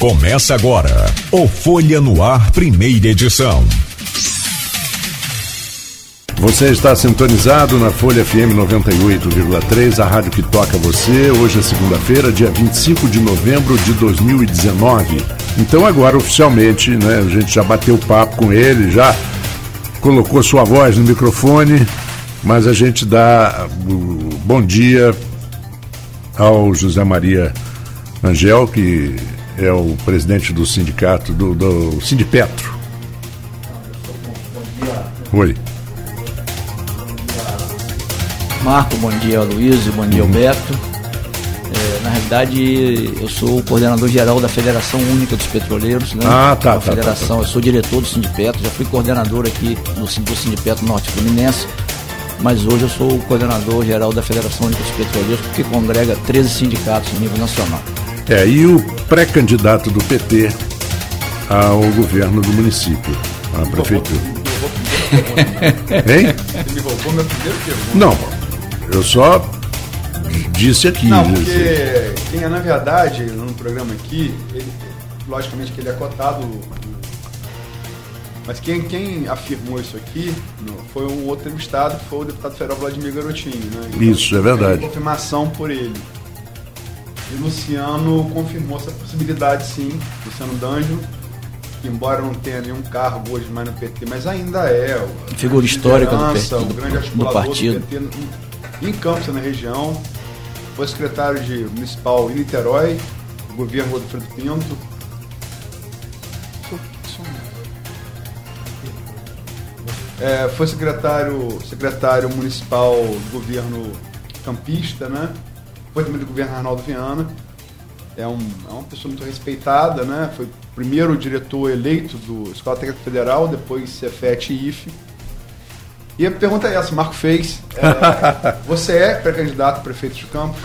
Começa agora o Folha no Ar, primeira edição. Você está sintonizado na Folha FM 98,3, a rádio que toca você. Hoje é segunda-feira, dia 25 de novembro de 2019. Então agora oficialmente, né, a gente já bateu papo com ele, já colocou sua voz no microfone, mas a gente dá bom dia ao José Maria Angel, que é o presidente do sindicato, do, do Sindipetro. Oi. Marco, bom dia Luiz, bom dia Alberto. É, na realidade, eu sou o coordenador geral da Federação Única dos Petroleiros, né? Ah, tá, tá, federação, tá, tá. eu sou diretor do Sindipetro, já fui coordenador aqui do, do Sindipetro Norte Fluminense, mas hoje eu sou o coordenador geral da Federação Única dos Petroleiros, que congrega 13 sindicatos no nível nacional. É, e o pré-candidato do PT ao governo do município, à prefeitura. Hein? Você me roubou meu primeiro pergunta. Não, eu só disse aqui. Não, né, porque quem é, na verdade, no programa aqui, ele, logicamente que ele é cotado, mas quem, quem afirmou isso aqui no- foi um outro entrevistado, que foi o deputado federal Vladimir Garotinho, né? Isso, é verdade. Confirmação por ele. E Luciano confirmou essa possibilidade, sim. Luciano D'Angelo, que embora não tenha nenhum cargo hoje mais no PT, mas ainda é Figura histórica do PT, o grande do articulador partido. do PT em, em Campos, na região. Foi secretário de municipal em Niterói, do governo Godofredo Pinto. É, foi secretário, secretário municipal do governo campista, né? Foi também do governo Arnaldo Viana. É, um, é uma pessoa muito respeitada, né? Foi primeiro diretor eleito do Escola Técnica Federal, depois Cefet e IFE. E a pergunta é essa, Marco fez. É, você é pré-candidato a prefeito de Campos?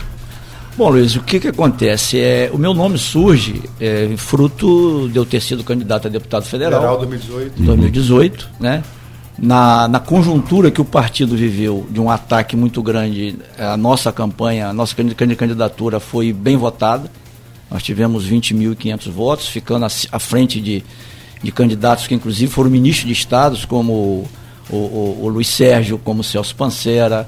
Bom, Luiz, o que, que acontece? É, o meu nome surge é, fruto de eu ter sido candidato a deputado federal. Federal 2018. em 2018, né? Na, na conjuntura que o partido viveu de um ataque muito grande, a nossa campanha, a nossa candi- candi- candidatura foi bem votada. Nós tivemos 20.500 votos, ficando à, frente de, de candidatos que, inclusive, foram ministros de estados, como o, o- o Luiz Sérgio, como o Celso Pancera,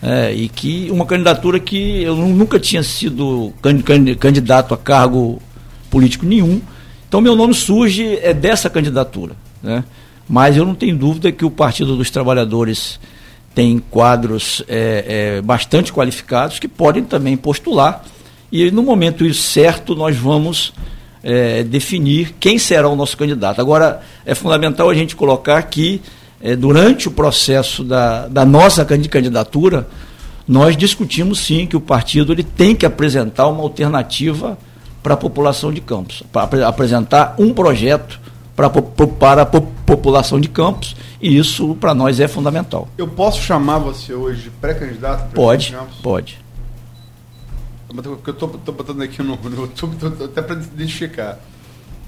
é, e que uma candidatura que eu nu- nunca tinha sido can- can- candidato a cargo político nenhum. Então, meu nome surge é dessa candidatura. Né? Mas eu não tenho dúvida que o Partido dos Trabalhadores tem quadros é, é, bastante qualificados que podem também postular. E no momento certo nós vamos é, definir quem será o nosso candidato. Agora, é fundamental a gente colocar que, é, durante o processo da, da nossa candi- candidatura, nós discutimos sim que o partido ele tem que apresentar uma alternativa para a população de Campos, para apre- apresentar um projeto pra, para a po- população de Campos, e isso para nós é fundamental. Eu posso chamar você hoje de pré-candidato a Pode, pode. Porque eu tô botando aqui no, no YouTube, tô- tô até para identificar.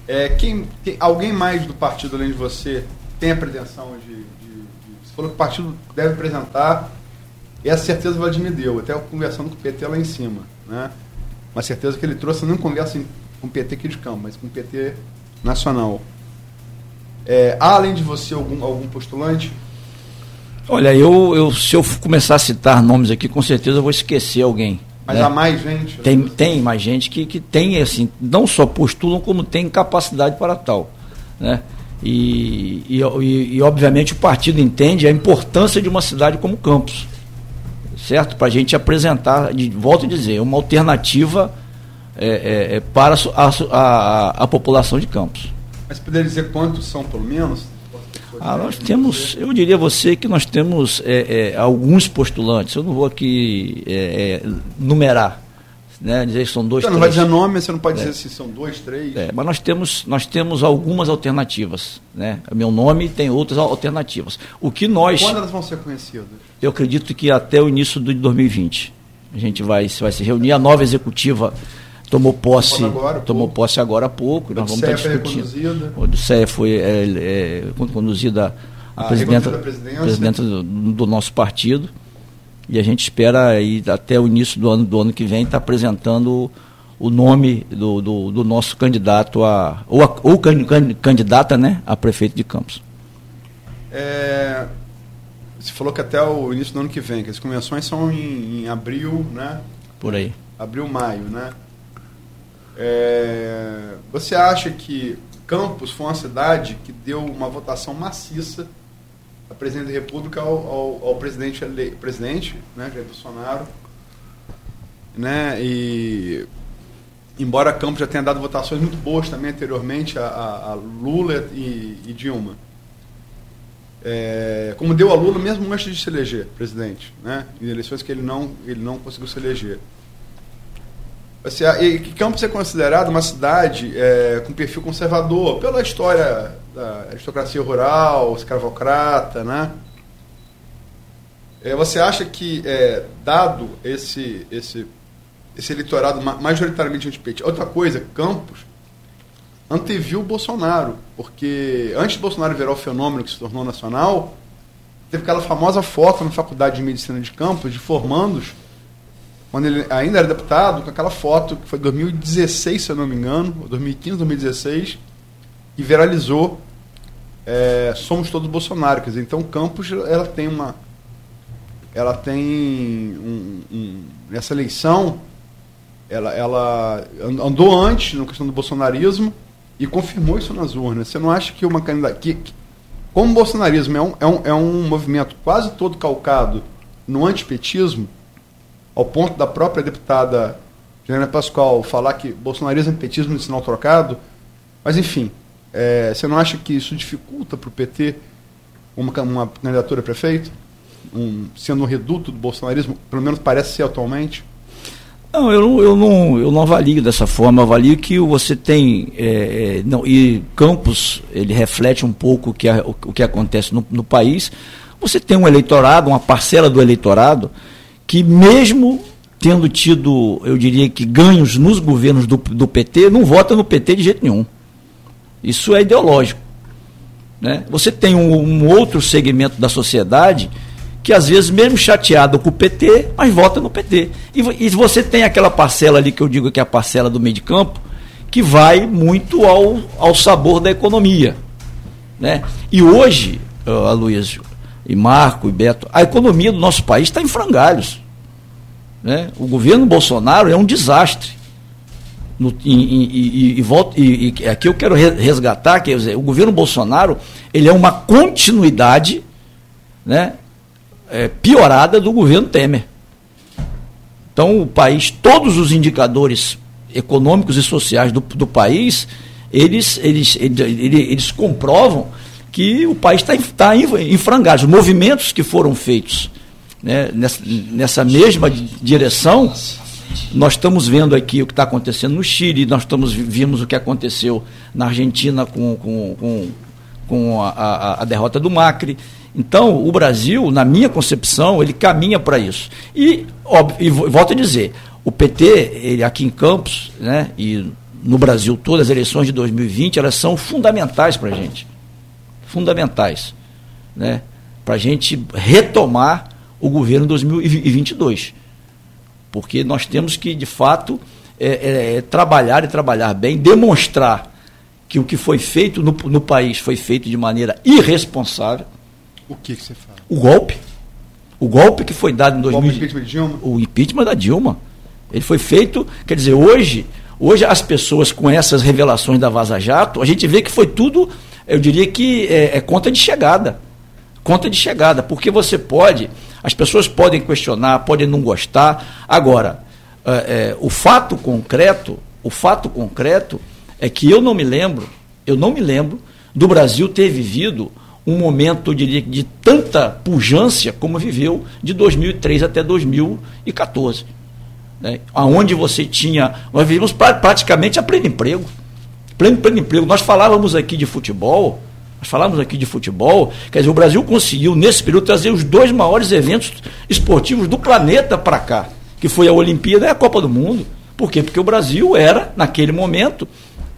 É, quem, tem, alguém mais do partido além de você tem a pretensão de, de- de- Você falou que o partido deve apresentar, e essa certeza o Vladimir deu, até eu conversando com o PT lá em cima. Né? Uma certeza que ele trouxe, não conversa com o PT aqui de campo, mas com o PT nacional. É, há, além de você, algum, algum postulante? Olha, eu, eu, se eu começar a citar nomes aqui, com certeza eu vou esquecer alguém. Mas né? há mais gente? Tem, tem mais gente que, que tem, assim, não só postulam, como tem capacidade para tal. Né? E, e, e, e, obviamente, o partido entende a importância de uma cidade como Campos. Certo? Para a gente apresentar, de, volto a dizer, uma alternativa é, é, é, para a, a, a população de Campos. Mas poderia dizer quantos são, pelo menos? Ah, nós temos, eu diria a você que nós temos é, é, alguns postulantes, eu não vou aqui é, é, numerar, né, dizer que são dois, Você não vai três. dizer nome, você não pode É. dizer se são dois, três. É, mas nós temos, nós temos algumas alternativas. Né? Meu nome tem outras alternativas. O que nós. Quando elas vão ser conhecidas? Eu acredito que até o início de 2020. A gente vai, vai se reunir. A nova executiva tomou posse, Tomou agora há tomou pouco. posse agora há pouco. Nós vamos estar foi discutindo. A Odisseia foi é, é, conduzida a Ah, presidenta, à presidência. presidenta do, do nosso partido. E a gente espera aí, até o início do ano, do ano que vem estar apresentando o nome do, do, do nosso candidato a ou, a, ou candidata né, a prefeito de Campos. É, você falou que até o início do ano que vem, que as convenções são em, em abril, né? Por aí. Abril, maio, né? É, você acha que Campos foi uma cidade que deu uma votação maciça a presidente da República ao, ao, ao presidente, presidente né, Jair Bolsonaro, né? E embora Campos já tenha dado votações muito boas também anteriormente a, a, a Lula e, e Dilma, é, como deu a Lula mesmo antes de se eleger presidente, né? em eleições que ele não, ele não conseguiu se eleger. Assim, e Campos é considerado uma cidade é, com perfil conservador, pela história da aristocracia rural, escravocrata, né? É, você acha que, é, dado esse, esse, esse eleitorado majoritariamente antipetista, outra coisa, Campos anteviu o Bolsonaro, porque antes de Bolsonaro virar o fenômeno que se tornou nacional, teve aquela famosa foto na Faculdade de Medicina de Campos, de formandos, quando ele ainda era deputado, com aquela foto que foi 2016, se eu não me engano, 2015, 2016, e viralizou é, Somos Todos Bolsonaro. Quer dizer, então Campos ela tem uma. Ela tem um, um, eleição, ela, ela andou antes na questão do bolsonarismo, e confirmou isso nas urnas. Você não acha que uma candidata. Que, que, como o bolsonarismo é um, é, um, é um movimento quase todo calcado no antipetismo, ao ponto da própria deputada Juliana Pascoal falar que bolsonarismo é petismo de sinal trocado, mas enfim, é, você não acha que isso dificulta para o PT uma, uma candidatura a prefeito? Um, sendo um reduto do bolsonarismo, pelo menos parece ser atualmente? Não, eu, eu, não, eu não avalio dessa forma, eu avalio que você tem. É, é não, e Campos, ele reflete um pouco o que, o, o que acontece no, no, país. Você tem um eleitorado, uma parcela do eleitorado, que mesmo tendo tido, eu diria que ganhos nos governos do, do PT, não vota no PT de jeito nenhum. Isso é ideológico. Né? Você tem um, um outro segmento da sociedade que às vezes, mesmo chateado com o PT, mas vota no PT. E, e você tem aquela parcela ali que eu digo que é a parcela do meio de campo, que vai muito ao, ao sabor da economia. Né? E hoje, uh, Aloysio, e Marco e Beto, a economia do nosso país está em frangalhos. Né? O governo Bolsonaro é um desastre. No, e, e, e, volto, e, e aqui eu quero resgatar, quer dizer, o governo Bolsonaro ele é uma continuidade né, é, piorada do governo Temer. Então, o país, todos os indicadores econômicos e sociais do, do país, eles, eles, eles, eles, comprovam que o país está tá em frangalhos. Os movimentos que foram feitos né, nessa, nessa mesma direção, nós estamos vendo aqui o que está acontecendo no Chile, nós estamos vimos o que aconteceu na Argentina com, com, com, com a, a, a derrota do Macri. Então, o Brasil, na minha concepção, ele caminha para isso. E, óbvio, e volto a dizer, o PT, ele aqui em Campos, né, e no Brasil todas as eleições de 2020, elas são fundamentais para a gente. Fundamentais. Né, para a gente retomar o governo 2022. Porque nós temos que, de fato, é, é, é, trabalhar e trabalhar bem, demonstrar que o que foi feito no, no país foi feito de maneira irresponsável o que, que você fala? O golpe. O golpe que foi dado em 2000. O impeachment de Dilma? O impeachment da Dilma. Ele foi feito, quer dizer, hoje, hoje as pessoas com essas revelações da Vaza Jato, a gente vê que foi tudo, eu diria que é, é conta de chegada. Conta de chegada, porque você pode, as pessoas podem questionar, podem não gostar. Agora, é, é, o fato concreto, o fato concreto é que eu não me lembro, eu não me lembro do Brasil ter vivido um momento de, tanta pujança como viveu de 2003 até 2014. Né? Onde você tinha. Nós vivemos pra, praticamente a pleno emprego. Pleno, pleno emprego. Nós falávamos aqui de futebol. Nós falávamos aqui de futebol. Quer dizer, o Brasil conseguiu, nesse período, trazer os dois maiores eventos esportivos do planeta para cá, que foi a Olimpíada e a Copa do Mundo. Por quê? Porque o Brasil era, naquele momento,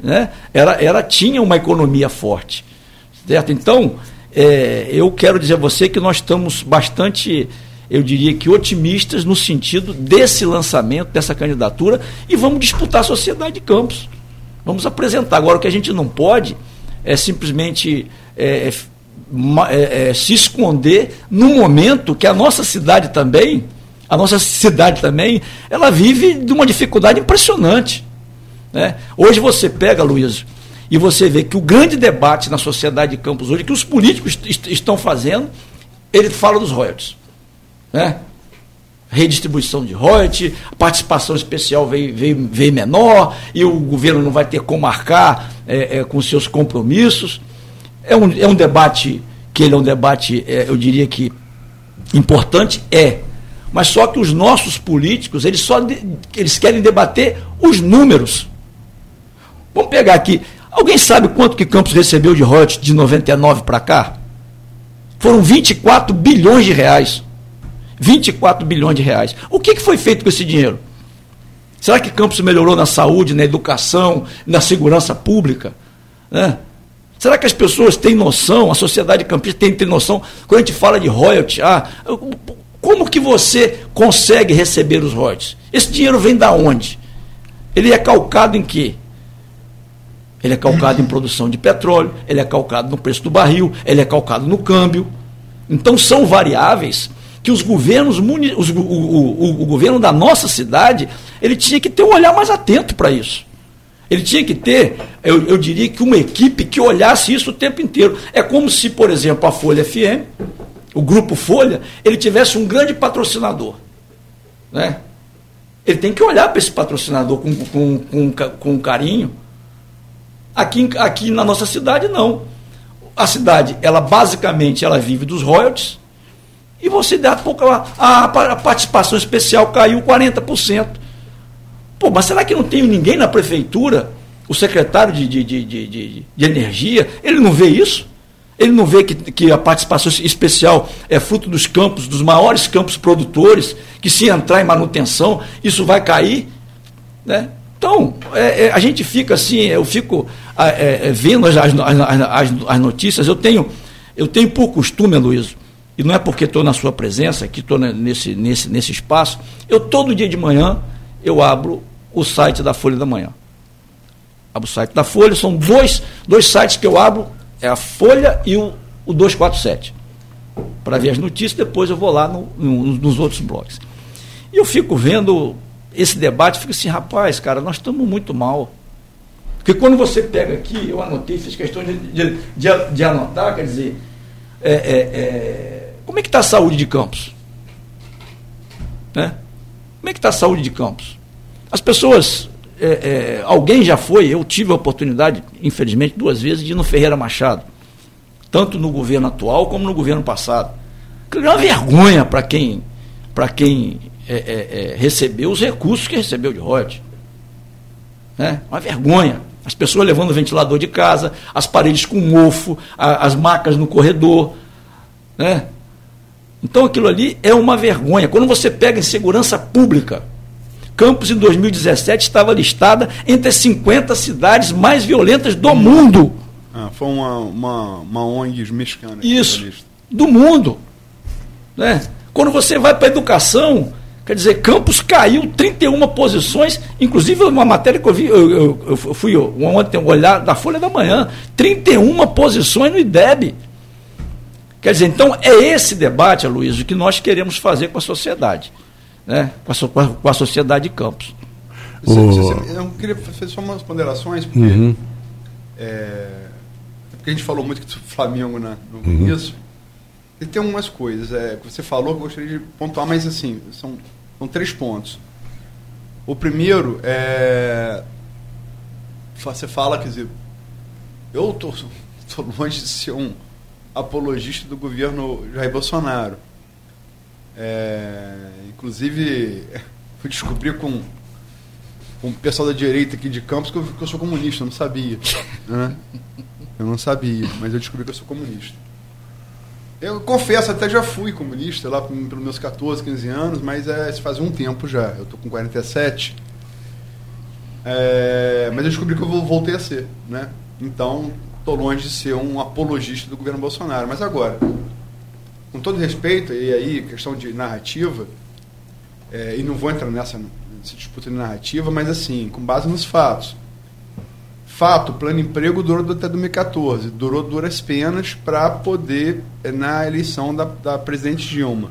né, era, era, tinha uma economia forte. Certo? Então, é, eu quero dizer a você que nós estamos bastante eu diria que otimistas no sentido desse lançamento, dessa candidatura, e vamos disputar a sociedade de Campos. Vamos apresentar. Agora, o que a gente não pode é simplesmente é, é, é, é, se esconder no momento que a nossa cidade também, a nossa cidade também, ela vive de uma dificuldade impressionante. Né? Hoje você pega, Luiz, e você vê que o grande debate na sociedade de Campos hoje, que os políticos est estão fazendo, ele fala dos royalties. Né? Redistribuição de royalties, participação especial veio, veio, veio menor, e o governo não vai ter como marcar é, é, com seus compromissos. É um, é um debate que ele é um debate, é, eu diria que importante, é. Mas só que os nossos políticos, eles só eles querem debater os números. Vamos pegar aqui. Alguém sabe quanto que Campos recebeu de royalties de 99 para cá? Foram 24 bilhões de reais. 24 bilhões de reais. O que, que foi feito com esse dinheiro? Será que Campos melhorou na saúde, na educação, na segurança pública? Né? Será que as pessoas têm noção, a sociedade campista tem, tem noção, quando a gente fala de royalties, ah, como que você consegue receber os royalties? Esse dinheiro vem da onde? Ele é calcado em quê? Ele é calcado em produção de petróleo, ele é calcado no preço do barril, ele é calcado no câmbio. Então são variáveis que os governos, os, o, o, o, governo da nossa cidade, ele tinha que ter um olhar mais atento para isso. Ele tinha que ter, eu, eu, diria que uma equipe que olhasse isso o tempo inteiro. É como se, por exemplo, a Folha FM, o grupo Folha, ele tivesse um grande patrocinador. Né? Ele tem que olhar para esse patrocinador com, com, com, com carinho Aqui, aqui na nossa cidade, não. A cidade, ela basicamente, ela vive dos royalties, e você, dá pouco, a, a, a participação especial caiu 40%. Pô, mas será que não tem ninguém na prefeitura, o secretário de, de, de, de, de energia, ele não vê isso? Ele não vê que, que a participação especial é fruto dos campos, dos maiores campos produtores, que se entrar em manutenção, isso vai cair? Né? Então, é, é, a gente fica assim, eu fico é, é, vendo as, as, as, as, notícias, eu tenho, eu tenho por costume, Luiz, e não é porque estou na sua presença, que estou nesse, nesse, nesse espaço, eu todo dia de manhã eu abro o site da Folha da Manhã. Abro o site da Folha, são dois, dois sites que eu abro, é a Folha e o, o 247. Para ver as notícias, depois eu vou lá no, no, nos outros blogs. E eu fico vendo esse debate, fica assim, rapaz, cara, nós estamos muito mal. Porque quando você pega aqui, eu anotei, fiz questão de, de, de, de anotar, quer dizer, é, é, é, como é que está a saúde de Campos? Né? Como é que está a saúde de Campos? As pessoas, é, é, alguém já foi, eu tive a oportunidade, infelizmente, duas vezes, de ir no Ferreira Machado, tanto no governo atual como no governo passado. É uma vergonha para quem, quem é, é, é, recebeu os recursos que recebeu de royalties. Né? Uma vergonha. As pessoas levando o ventilador de casa, as paredes com mofo, a, as macas no corredor. Né? Então aquilo ali é uma vergonha. Quando você pega em segurança pública, Campos em 2017 estava listada entre as 50 cidades mais violentas do mundo. Ah, foi uma, uma, uma ONG mexicana. Isso, do mundo. Né? Quando você vai para a educação, Quer dizer, Campos caiu 31 posições, inclusive uma matéria que eu vi, eu, eu, eu fui ontem olhar da Folha da Manhã, 31 posições no IDEB. Quer dizer, então é esse debate, Luiz, que nós queremos fazer com a sociedade, né? com, a, com a sociedade de Campos. Eu queria fazer só umas ponderações, porque, uhum. é, porque a gente falou muito do Flamengo né, no uhum. começo. E tem algumas coisas é, que você falou que eu gostaria de pontuar, mas assim, são, são três pontos. O primeiro é. Você fala, quer dizer, eu estou longe de ser um apologista do governo Jair Bolsonaro. É, inclusive, fui descobrir com, com o pessoal da direita aqui de Campos que eu, que eu sou comunista, eu não sabia. Né? Eu não sabia, mas eu descobri que eu sou comunista. Eu confesso, até já fui comunista lá pelos meus 14, 15 anos, mas é, isso faz um tempo já. Eu tô com 47. É, mas eu descobri que eu voltei a ser, né? Então, tô longe de ser um apologista do governo Bolsonaro. Mas agora, com todo respeito, e aí questão de narrativa, é, e não vou entrar nessa, nessa disputa de narrativa, mas assim, com base nos fatos. Fato, o plano emprego durou até 2014, durou duras penas para poder, é, na eleição da, da presidente Dilma.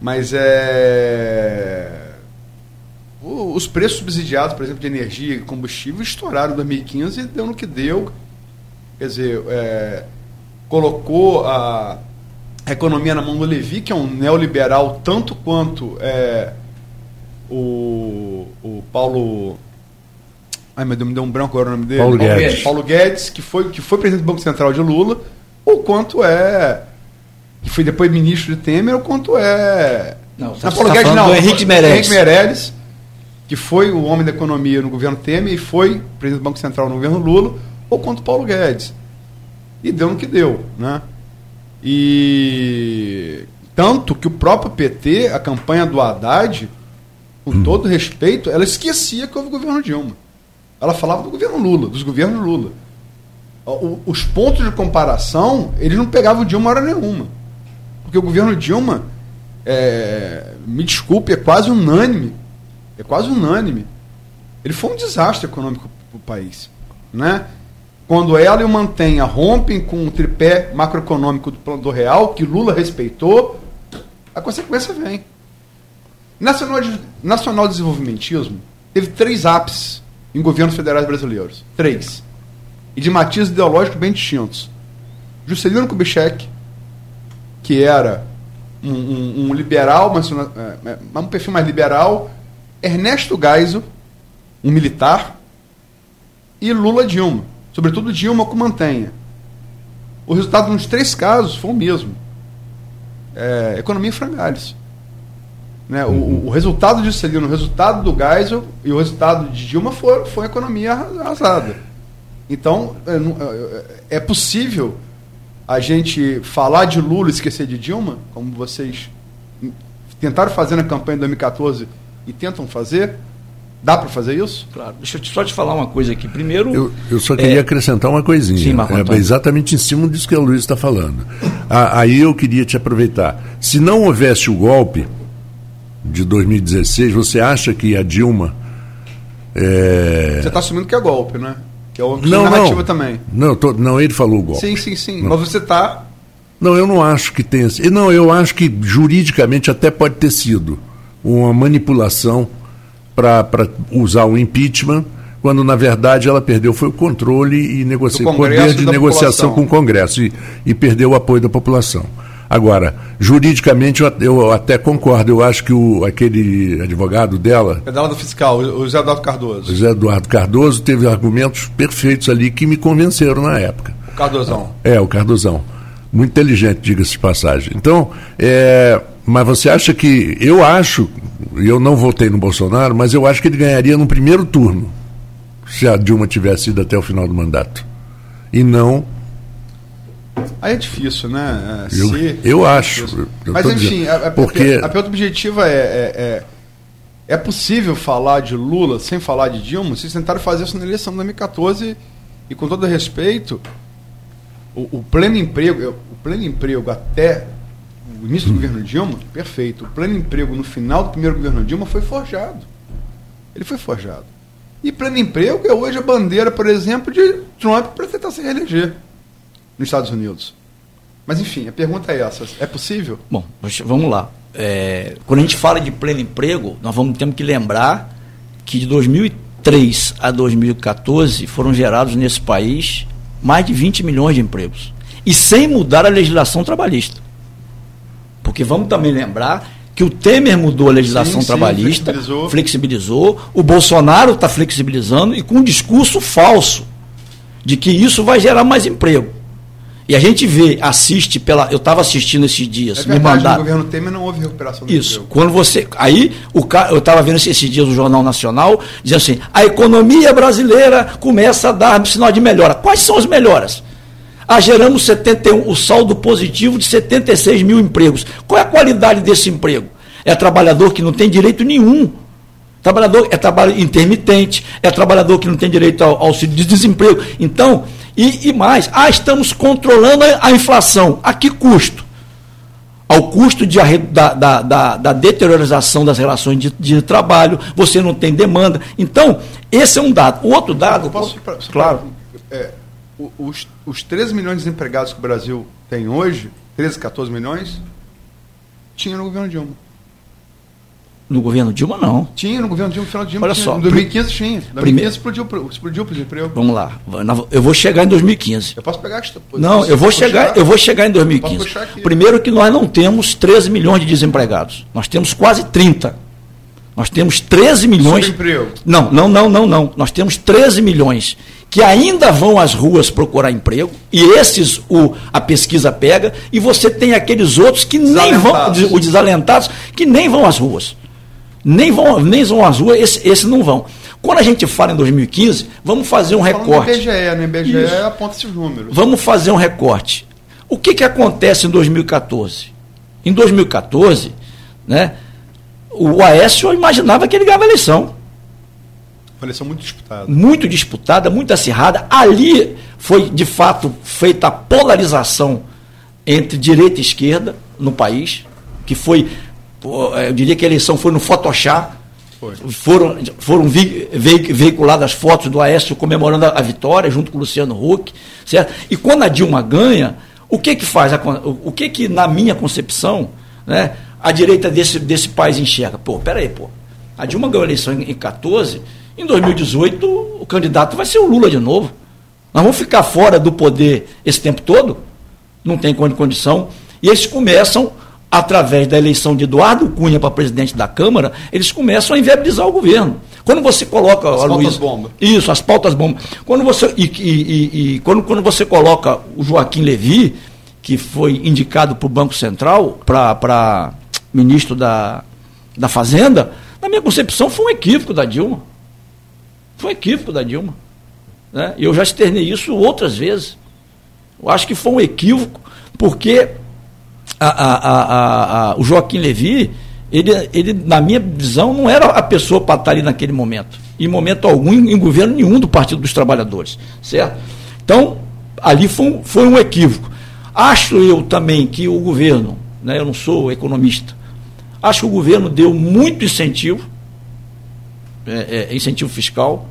Mas é. Os preços subsidiados, por exemplo, de energia e combustível estouraram em 2015 e deu no que deu. Quer dizer, é, colocou a, economia na mão do Levi, que é um neoliberal tanto quanto é, o, o Paulo. Ai, meu Deus, me deu um branco agora o nome dele. Paulo Guedes. Paulo Guedes, que foi, que foi presidente do Banco Central de Lula, ou quanto é. que foi depois ministro de Temer, ou quanto é. Não, Não, Paulo Guedes falando não. do Henrique Meirelles. Henrique Meirelles, que foi o homem da economia no governo Temer e foi presidente do Banco Central no governo Lula, ou quanto Paulo Guedes. E deu no que deu, né? E tanto que o próprio PT, a campanha do Haddad, com todo respeito, ela esquecia que houve governo Dilma. Ela falava do governo Lula, dos governos Lula. O- os pontos de comparação, eles não pegavam o Dilma hora nenhuma. Porque o governo Dilma, é, me desculpe, é quase unânime. É quase unânime. Ele foi um desastre econômico para o país. Né? Quando ela e o Mantenha rompem com o tripé macroeconômico do plano do real, que Lula respeitou, a consequência vem. Nacional, nacional desenvolvimentismo teve três ápices em governos federais brasileiros. Três. E de matizes ideológicos bem distintos. Juscelino Kubitschek, que era um, um- um liberal, mas é, é, um perfil mais liberal. Ernesto Geisel, um militar. E Lula Dilma. Sobretudo Dilma com Mantenha. O resultado nos três casos foi o mesmo. É, economia frangalhos. Né? O- O, o resultado de Juscelino, o resultado do Geisel e o resultado de Dilma foi, foi economia arrasada. Então, é, não- é, é possível a gente falar de Lula e esquecer de Dilma, como vocês tentaram fazer na campanha de 2014 e tentam fazer? Dá para fazer isso? Claro. Deixa eu te- só te falar uma coisa aqui. Primeiro. Eu, eu só queria É. acrescentar uma coisinha. Sim, Marco é, Antônio. exatamente em cima disso que a Luiz está falando. A- aí eu queria te aproveitar. Se não houvesse o golpe de 2016, você acha que a Dilma. é, Você está assumindo que é golpe, né? Que é uma Não, narrativa não. também. Não, tô- não, ele falou o golpe. Sim, sim, sim. Mas você está. Não, eu não acho que tenha sido. Não, eu acho que juridicamente até pode ter sido uma manipulação para usar o impeachment, quando na verdade ela perdeu foi o controle e negocia, poder de negociação população. com o Congresso e, e perdeu o apoio da população. Agora, juridicamente eu, eu até concordo, eu acho que o, aquele advogado dela, Pedala do fiscal, o José Eduardo Cardoso. José Eduardo Cardoso, teve argumentos perfeitos ali que me convenceram na época. O Cardozão. É, o Cardozão. Muito inteligente, diga-se de passagem. Então, é, mas você acha que. Eu acho, e eu não votei no Bolsonaro, mas eu acho que ele ganharia no primeiro turno, se a Dilma tivesse ido até o final do mandato. E não. Aí é difícil, né? É, Eu- se- eu acho, difícil. eu Mas enfim, dizendo, a, a- porque- a pergunta objetiva é, é, é: é possível falar de Lula sem falar de Dilma? Vocês tentaram fazer isso na eleição de 2014 e, com todo respeito, o, o pleno emprego, eu- o pleno emprego até o início do governo Dilma, perfeito. O pleno emprego no final do primeiro governo Dilma foi forjado. Ele foi forjado. E pleno emprego é hoje a bandeira, por exemplo, de Trump para tentar se reeleger nos Estados Unidos. Mas enfim, a pergunta é essa: é possível? Bom, vamos lá. É, quando a gente fala de pleno emprego, nós vamos temos que lembrar que de 2003 a 2014 foram gerados nesse país mais de 20 milhões de empregos. E sem mudar a legislação trabalhista. Porque vamos também lembrar que o Temer mudou a legislação Sim, sim, trabalhista, flexibilizou. flexibilizou, o Bolsonaro está flexibilizando e com um discurso falso de que isso vai gerar mais emprego. E a gente vê, assiste pela. Eu estava assistindo esses dias, É me verdade, no governo Temer não houve recuperação do Isso. emprego. Quando você. Aí, o ca- eu estava vendo esses dias no Jornal Nacional, dizendo assim: a economia brasileira começa a dar sinal de melhora. Quais são as melhoras? Ah, geramos 71, o saldo positivo de 76 mil empregos. Qual é a qualidade desse emprego? É trabalhador que não tem direito nenhum. Trabalhador é trabalho intermitente, é trabalhador que não tem direito ao auxílio de desemprego. Então, e, e mais, ah, estamos controlando a, a inflação. A que custo? ao custo de, da, da, da, da, deteriorização das relações de, de, trabalho, você não tem demanda. Então, esse é um dado. O outro dado. Posso, pra, claro. É, os, os 13 milhões de desempregados que o Brasil tem hoje, 13, 14 milhões, tinha no governo Dilma. No governo Dilma, não. Tinha, no governo Dilma, no final de Dilma. Olha tinha. só. Em 2015 tinha. Em 2015 primeiro, explodiu, explodiu o desemprego. Vamos lá. Eu vou chegar em 2015. Eu posso pegar esta Não, eu vou chegar, eu vou chegar em 2015. Primeiro que nós não temos 13 milhões de desempregados. Nós temos quase 30. Nós temos 13 milhões. Subemprego. Não, não, não, não, não. Nós temos 13 milhões que ainda vão às ruas procurar emprego, e esses o, a pesquisa pega, e você tem aqueles outros que nem vão, os desalentados, que nem vão às ruas nem vão, nem vão às ruas, esse, esse não vão. Quando a gente fala em 2015, vamos fazer um recorte. No IBGE, no IBGE Isso. aponta esses números. Vamos fazer um recorte. O que, que acontece em 2014? Em 2014, né, o Aécio imaginava que ele ganhava a eleição. Uma eleição muito disputada. Muito disputada, muito acirrada. Ali foi, de fato, feita a polarização entre direita e esquerda no país, que foi eu diria que a eleição foi no Photoshop. Foi. Foram, foram veiculadas fotos do Aécio comemorando a, vitória, junto com o Luciano Huck. Certo? E quando a Dilma ganha, o que que faz? O que que, na minha concepção, né, a direita desse, desse país enxerga? Pô, peraí, pô. A Dilma ganhou a eleição em, em 14, em 2018 o candidato vai ser o Lula de novo. Nós vamos ficar fora do poder esse tempo todo? Não tem condição. E eles começam através da eleição de Eduardo Cunha para presidente da Câmara, eles começam a inviabilizar o governo. Quando você coloca as pautas bomba. Isso, as pautas bomba. Quando você e, e, e, e, quando, quando você coloca o Joaquim Levi, que foi indicado para o Banco Central para ministro da, da Fazenda, na minha concepção foi um equívoco da Dilma. Foi um equívoco da Dilma. Né? Eu já externei isso outras vezes. Eu acho que foi um equívoco, porque a, a, a, o Joaquim Levi, ele, ele, na minha visão, não era a pessoa para estar ali naquele momento. Em momento algum, em, governo nenhum do Partido dos Trabalhadores. Certo? Então, ali foi um, foi um equívoco. Acho eu também que o governo, né, eu não sou economista, acho que o governo deu muito incentivo, é, é, incentivo fiscal.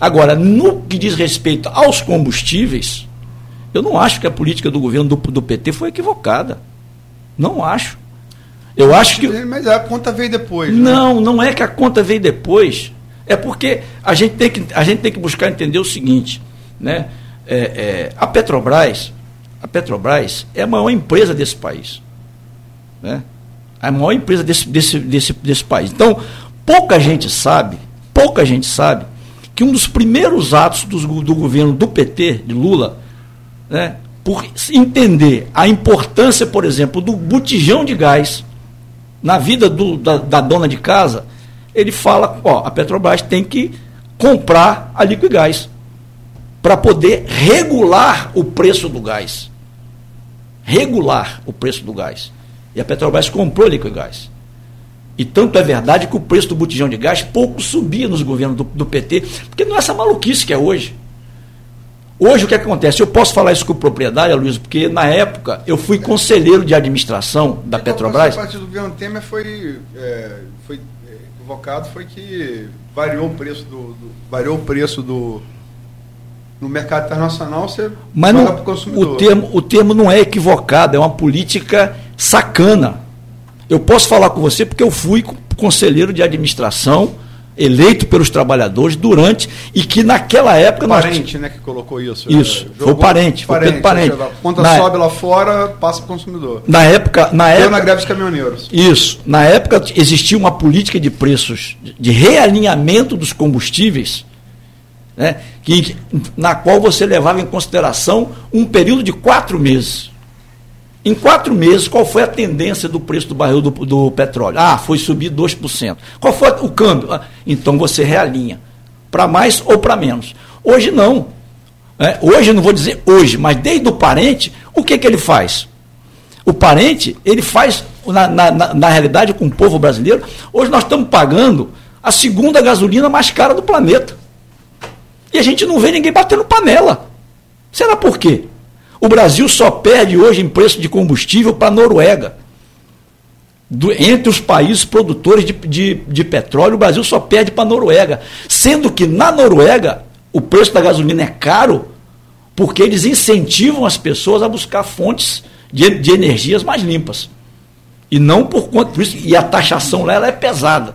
Agora, no que diz respeito aos combustíveis, eu não acho que a política do governo do, do PT foi equivocada. Não acho. Eu acho que. Mas a conta veio depois. Né? Não, não é que a conta veio depois. É porque a gente tem que, a gente tem que buscar entender o seguinte. Né? É, é, a Petrobras, a Petrobras é a maior empresa desse país. Né? A maior empresa desse, desse, desse, desse país. Então, pouca gente sabe, pouca gente sabe, que um dos primeiros atos do, do governo do PT, de Lula, né, por entender a importância, por exemplo, do botijão de gás na vida do, da, da, dona de casa, ele fala, ó, a Petrobras tem que comprar a Liquigás para poder regular o preço do gás. Regular o preço do gás. E a Petrobras comprou Liquigás. E tanto é verdade que o preço do botijão de gás pouco subia nos governos do, do PT, porque não é essa maluquice que é hoje. Hoje o que acontece? Eu posso falar isso com propriedade, Luiz, porque na época eu fui conselheiro de administração da então, Petrobras. A partir do governo Temer foi, é, foi é, equivocado, foi que variou o preço do, do variou o preço do no mercado internacional você Mas não, o termo o termo não é equivocado, é uma política sacana. Eu posso falar com você porque eu fui conselheiro de administração eleito pelos trabalhadores durante e que naquela época o parente, nós... né, que colocou isso. Isso, é, foi o parente, foi parente, parente. Seja, conta na... sobe lá fora, passa para o consumidor. Na época, na época, na greve dos caminhoneiros. Isso, na época existia uma política de preços de realinhamento dos combustíveis, né, que na qual você levava em consideração um período de quatro meses. Em quatro meses, qual foi a tendência do preço do barril do, do petróleo? Ah, foi subir 2%. Qual foi o câmbio? Ah, então você realinha. Para mais ou para menos. Hoje não. É, hoje, não vou dizer hoje, mas desde o parente, o que, que ele faz? O parente, ele faz, na, na, na, na realidade, com o povo brasileiro, hoje nós estamos pagando a segunda gasolina mais cara do planeta. E a gente não vê ninguém batendo panela. Será por quê? O Brasil só perde hoje em preço de combustível para a Noruega. Do, entre os países produtores de, de, de petróleo, o Brasil só perde para a Noruega. Sendo que na Noruega o preço da gasolina é caro porque eles incentivam as pessoas a buscar fontes de, de energias mais limpas. E não por conta disso. E a taxação lá é pesada.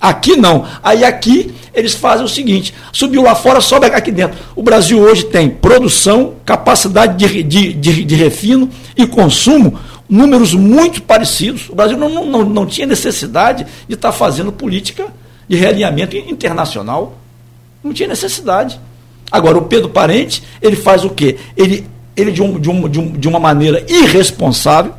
Aqui não. Aí aqui eles fazem o seguinte: subiu lá fora, sobe aqui dentro. O Brasil hoje tem produção, capacidade de, de, de, de refino e consumo, números muito parecidos. O Brasil não, não, não tinha necessidade de estar fazendo política de realinhamento internacional. Não tinha necessidade. Agora, o Pedro Parente, ele faz o quê? Ele, ele de, um, de, um, de, um, de uma maneira irresponsável,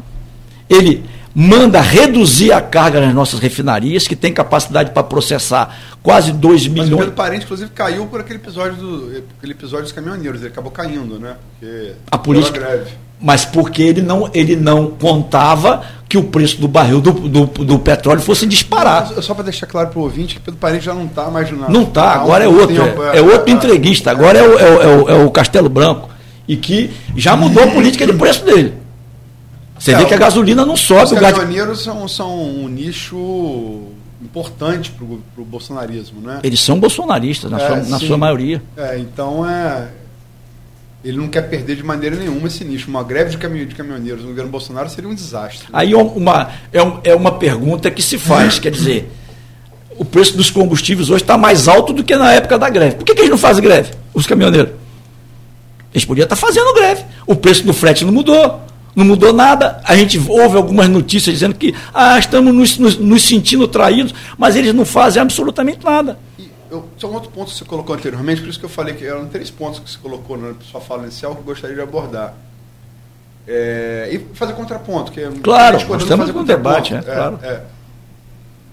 ele manda reduzir a carga nas nossas refinarias, que tem capacidade para processar quase 2 milhões. Mas o Pedro Parente, inclusive, caiu por aquele episódio, do, aquele episódio dos caminhoneiros. Ele acabou caindo, né? Porque a política. Greve. Mas porque ele não, ele não contava que o preço do barril do, do, do petróleo fosse disparar. Só para deixar claro para o ouvinte que Pedro Parente já não está mais no Não está, agora é outro. Tempo, é, é, outro é, entreguista, agora é o, é, o, é o Castelo Branco. E que já mudou a política de preço dele. Você é, vê que a gasolina não sobe. Os caminhoneiros são, são um nicho importante para o bolsonarismo, né? Eles são bolsonaristas, na, é, sua, na sua maioria. É, então é. Ele não quer perder de maneira nenhuma esse nicho. Uma greve de, caminho, de caminhoneiros no governo Bolsonaro seria um desastre. Aí uma, é, é uma pergunta que se faz, quer dizer, o preço dos combustíveis hoje está mais alto do que na época da greve. Por que, que eles não fazem greve, os caminhoneiros? Eles podiam estar tá fazendo greve. O preço do frete não mudou não mudou nada. A gente ouve algumas notícias dizendo que ah, estamos nos, nos, nos sentindo traídos, mas eles não fazem absolutamente nada. E eu, só um outro ponto que você colocou anteriormente, por isso que eu falei que eram três pontos que você colocou na sua fala inicial que eu gostaria de abordar. É, e fazer contraponto. Que é claro, nós estamos no debate, é, é, claro. É,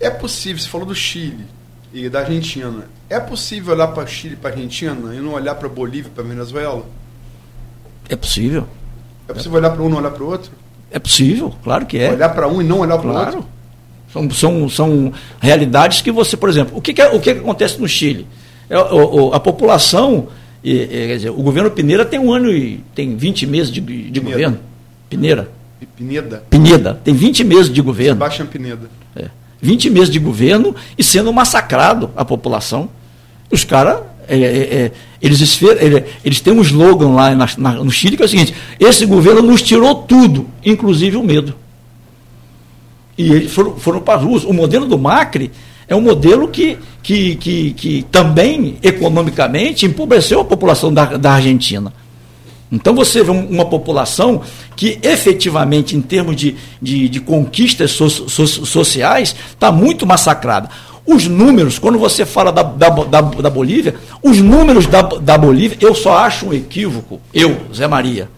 é possível, você falou do Chile e da Argentina. É possível olhar para Chile, para Argentina e não olhar para Bolívia, para Venezuela? É possível. É possível olhar para um e não olhar para o outro? É possível, claro que é. Olhar para um e não olhar para o claro. outro? São, são, são realidades que você, por exemplo, o que, que, é, o que, que acontece no Chile? É, o, a população, e, quer dizer, o governo Pineira tem um ano e tem 20 meses de, de governo. Pineira. Pineda. Pineda. Tem 20 meses de governo. Sebastião Pineda. É. 20 meses de governo e sendo massacrado a população. Os caras é, é, é, eles, eles têm um slogan lá na, na, no Chile que é o seguinte: esse governo nos tirou tudo, inclusive o medo. E eles foram, foram para as ruas. O modelo do Macri é um modelo que, que, que, que também, economicamente, empobreceu a população da, da Argentina. Então você vê uma população que efetivamente, em termos de, de, de conquistas so, so, sociais, está muito massacrada. Os números, quando você fala da, da, da, da Bolívia, os números da, da Bolívia, eu só acho um equívoco, eu, Zé Maria,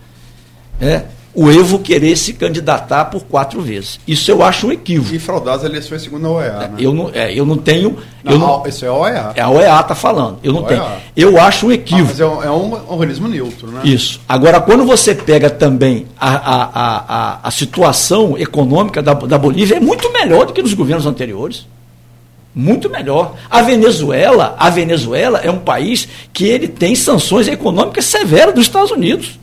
é, o Evo querer se candidatar por quatro vezes. Isso eu acho um equívoco. E fraudar as eleições segundo a OEA. É, né? eu, não, é, eu não tenho. Não, eu não, isso é a OEA. É a OEA está falando. Eu não OEA. tenho. Eu acho um equívoco. Ah, mas é um, é um, organismo neutro, né? Isso. Agora, quando você pega também a, a, a, a, a situação econômica da, da Bolívia, é muito melhor do que nos governos anteriores muito melhor. A Venezuela, a Venezuela é um país que ele tem sanções econômicas severas dos Estados Unidos.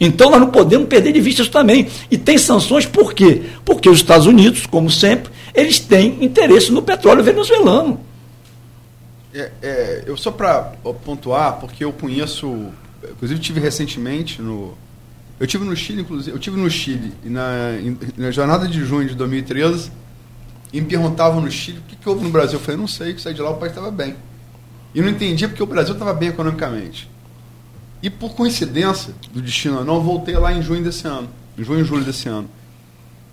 Então nós não podemos perder de vista isso também. E tem sanções por quê? Porque os Estados Unidos, como sempre, eles têm interesse no petróleo venezuelano. É, é, eu só para pontuar, porque eu conheço, inclusive tive recentemente no, eu tive no Chile, inclusive, eu tive no Chile na, na jornada de junho de 2013 e me perguntavam no Chile o que, que houve no Brasil. Eu falei, não sei, que saí de lá o país estava bem. E não entendia porque o Brasil estava bem economicamente. E por coincidência do destino não, voltei lá em junho desse ano, em junho e julho desse ano.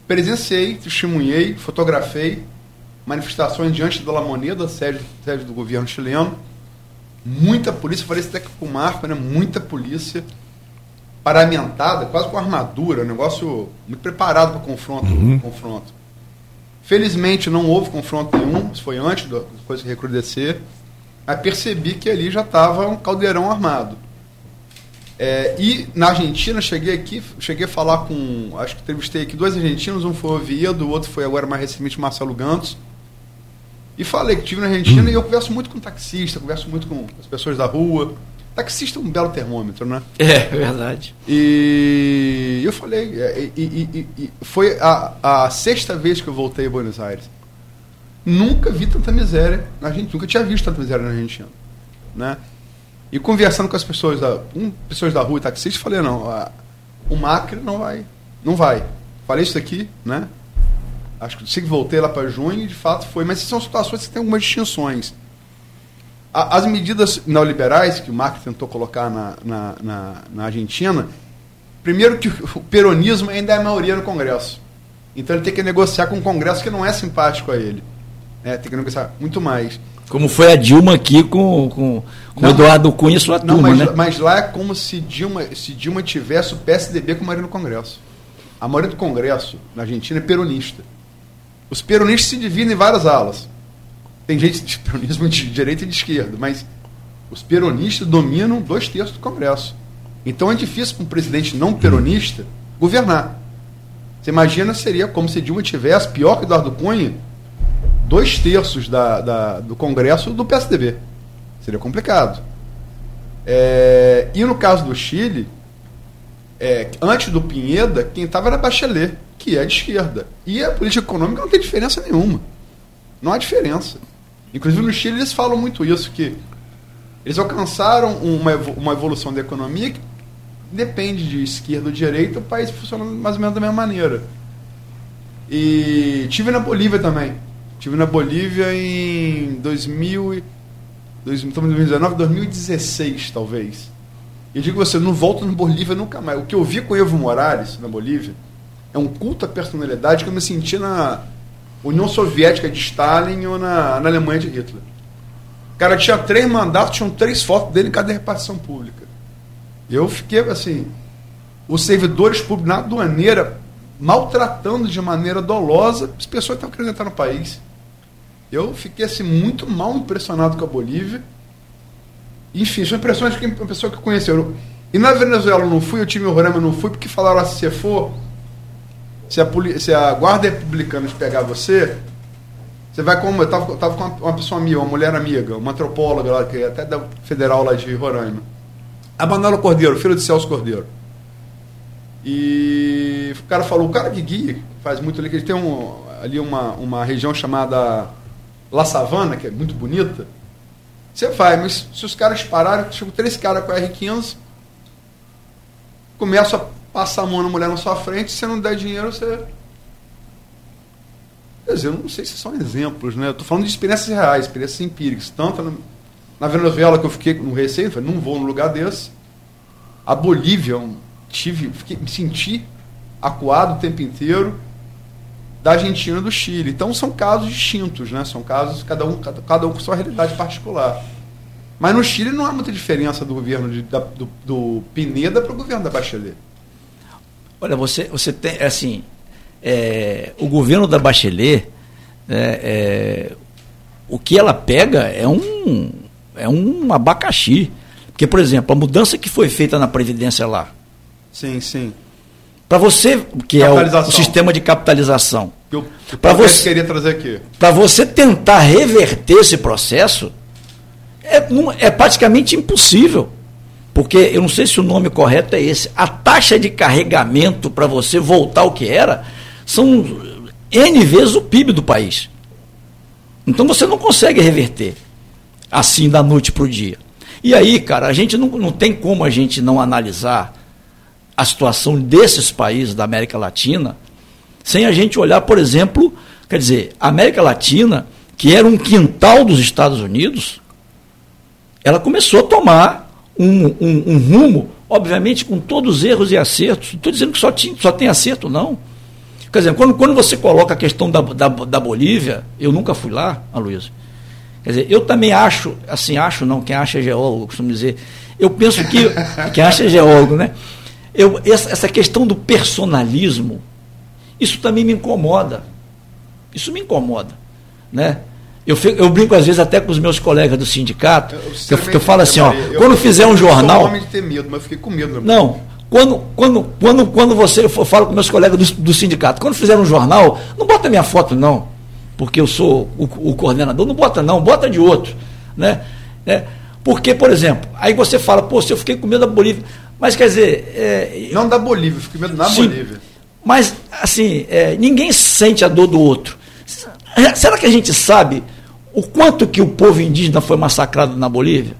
Presenciei, testemunhei, fotografei manifestações diante da La Moneda, sede, sede do governo chileno. Muita polícia, falei isso até com o Marco, né? muita polícia paramentada, quase com armadura, um negócio muito preparado para o confronto, uhum. confronto. Felizmente não houve confronto nenhum, isso foi antes da coisa recrudescer, mas percebi que ali já estava um caldeirão armado. É, e na Argentina, cheguei aqui, cheguei a falar com, acho que entrevistei aqui dois argentinos, um foi o Oviedo, o outro foi agora mais recentemente Marcelo Gantos. E falei que estive na Argentina e eu converso muito com taxista, converso muito com as pessoas da rua. Taxista é um belo termômetro, né? É, verdade. E eu falei, e, e, e, foi a, a, sexta vez que eu voltei a Buenos Aires. Nunca vi tanta miséria na Argentina, nunca tinha visto tanta miséria na Argentina. Né? E conversando com as pessoas da, um, pessoas da rua e taxistas, falei, não, a, o Macri não vai, não vai. Falei isso aqui, né? Acho que que voltei lá para junho e de fato foi, mas são situações que têm algumas distinções as medidas neoliberais que o Marx tentou colocar na, na, na, na, Argentina, primeiro que o peronismo ainda é a maioria no Congresso. Então ele tem que negociar com um Congresso que não é simpático a ele. Né? Tem que negociar muito mais. Como foi a Dilma aqui com, com, com não, Eduardo Cunha e sua não, turma, mas, né? mas lá é como se Dilma, se Dilma tivesse o PSDB com a maioria no Congresso. A maioria do Congresso na Argentina é peronista. Os peronistas se dividem em várias alas. Tem gente de peronismo de direita e de esquerda, mas os peronistas dominam dois terços do Congresso. Então é difícil para um presidente não peronista governar. Você imagina, seria como se Dilma tivesse, pior que Eduardo Cunha, dois terços da, da do Congresso do PSDB. Seria complicado. É, e no caso do Chile, é, antes do Pinheda, quem estava era Bachelet, que é de esquerda. E a política econômica não tem diferença nenhuma. Não há diferença. Inclusive no Chile eles falam muito isso, que eles alcançaram uma, uma evolução da economia que depende de esquerda ou direita, o país funciona mais ou menos da mesma maneira. E tive na Bolívia também. Tive na Bolívia em 2000, 2019, 2016 talvez. E digo você, não volto na Bolívia nunca mais. O que eu vi com o Evo Morales na Bolívia é um culto à personalidade que eu me senti na União Soviética de Stalin ou na, na Alemanha de Hitler. O cara tinha três mandatos, tinham três fotos dele em cada repartição pública. Eu fiquei assim, os servidores públicos na aduaneira maltratando de maneira dolosa as pessoas que estavam querendo entrar no país. Eu fiquei assim, muito mal impressionado com a Bolívia. Enfim, são impressões que uma pessoa que conheceu. E na Venezuela eu não fui, o time Roraima não fui, porque falaram assim, se for, se a, se a guarda republicana pegar você, você vai como. Eu tava, tava com uma, uma, pessoa amiga, uma mulher amiga, uma antropóloga lá, que é até da federal lá de Roraima. A Manela Cordeiro, filho de Celso Cordeiro. E o cara falou, o cara que guia, faz muito ali, que ele tem um, ali uma, uma região chamada La Savana, que é muito bonita. Você vai, mas se os caras pararem, chegam três caras com a R15, começam a passar a mão na mulher na sua frente, se você não der dinheiro, você. Quer dizer, eu não sei se são exemplos, né? Eu estou falando de experiências reais, experiências empíricas. Tanto na, na Venezuela que eu fiquei no receio, falei, não vou num lugar desse. A Bolívia, um, tive, fiquei, me senti acuado o tempo inteiro da Argentina e do Chile. Então são casos distintos, né? São casos, cada um, cada, cada um com sua realidade particular. Mas no Chile não há muita diferença do governo de, da, do, do Pineda para o governo da Bachelet. Olha, você, você tem, assim, é, o governo da Bachelet, é, é, o que ela pega é um, é um abacaxi. Porque, por exemplo, a mudança que foi feita na Previdência lá. Sim, sim. Para você, que é o, o, sistema de capitalização. Para você queria trazer aqui. Para você tentar reverter esse processo, é, é praticamente impossível porque eu não sei se o nome correto é esse, a taxa de carregamento para você voltar ao que era são N vezes o PIB do país. Então você não consegue reverter assim da noite para o dia. E aí, cara, a gente não, não tem como a gente não analisar a situação desses países da América Latina sem a gente olhar, por exemplo, quer dizer, a América Latina, que era um quintal dos Estados Unidos, ela começou a tomar um, um, um rumo, obviamente com todos os erros e acertos. Não estou dizendo que só, tinha, só tem acerto, não. Quer dizer, quando, quando você coloca a questão da, da, da Bolívia, eu nunca fui lá, Aloysio. Quer dizer, eu também acho, assim, acho não, quem acha é geólogo, costumo dizer. Eu penso que, quem acha é geólogo, né? Eu, essa, essa questão do personalismo, isso também me incomoda. Isso me incomoda, né? Eu, fico, eu, brinco às vezes até com os meus colegas do sindicato, eu, que eu, eu falo assim, ó, eu, quando fizer um jornal. Eu sou homem de ter medo, mas fiquei com medo. Não, quando, quando, quando, quando você, eu falo com meus colegas do, do, sindicato, quando fizer um jornal, não bota minha foto não, porque eu sou o, o coordenador, não bota não, bota de outro. Né? É, Porque, por exemplo, aí você fala, pô, se eu fiquei com medo da Bolívia. Mas quer dizer. É, não da Bolívia, eu fiquei com medo sim, Bolívia. Mas, assim, é, ninguém sente a dor do outro. Será que a gente sabe o quanto que o povo indígena foi massacrado na Bolívia?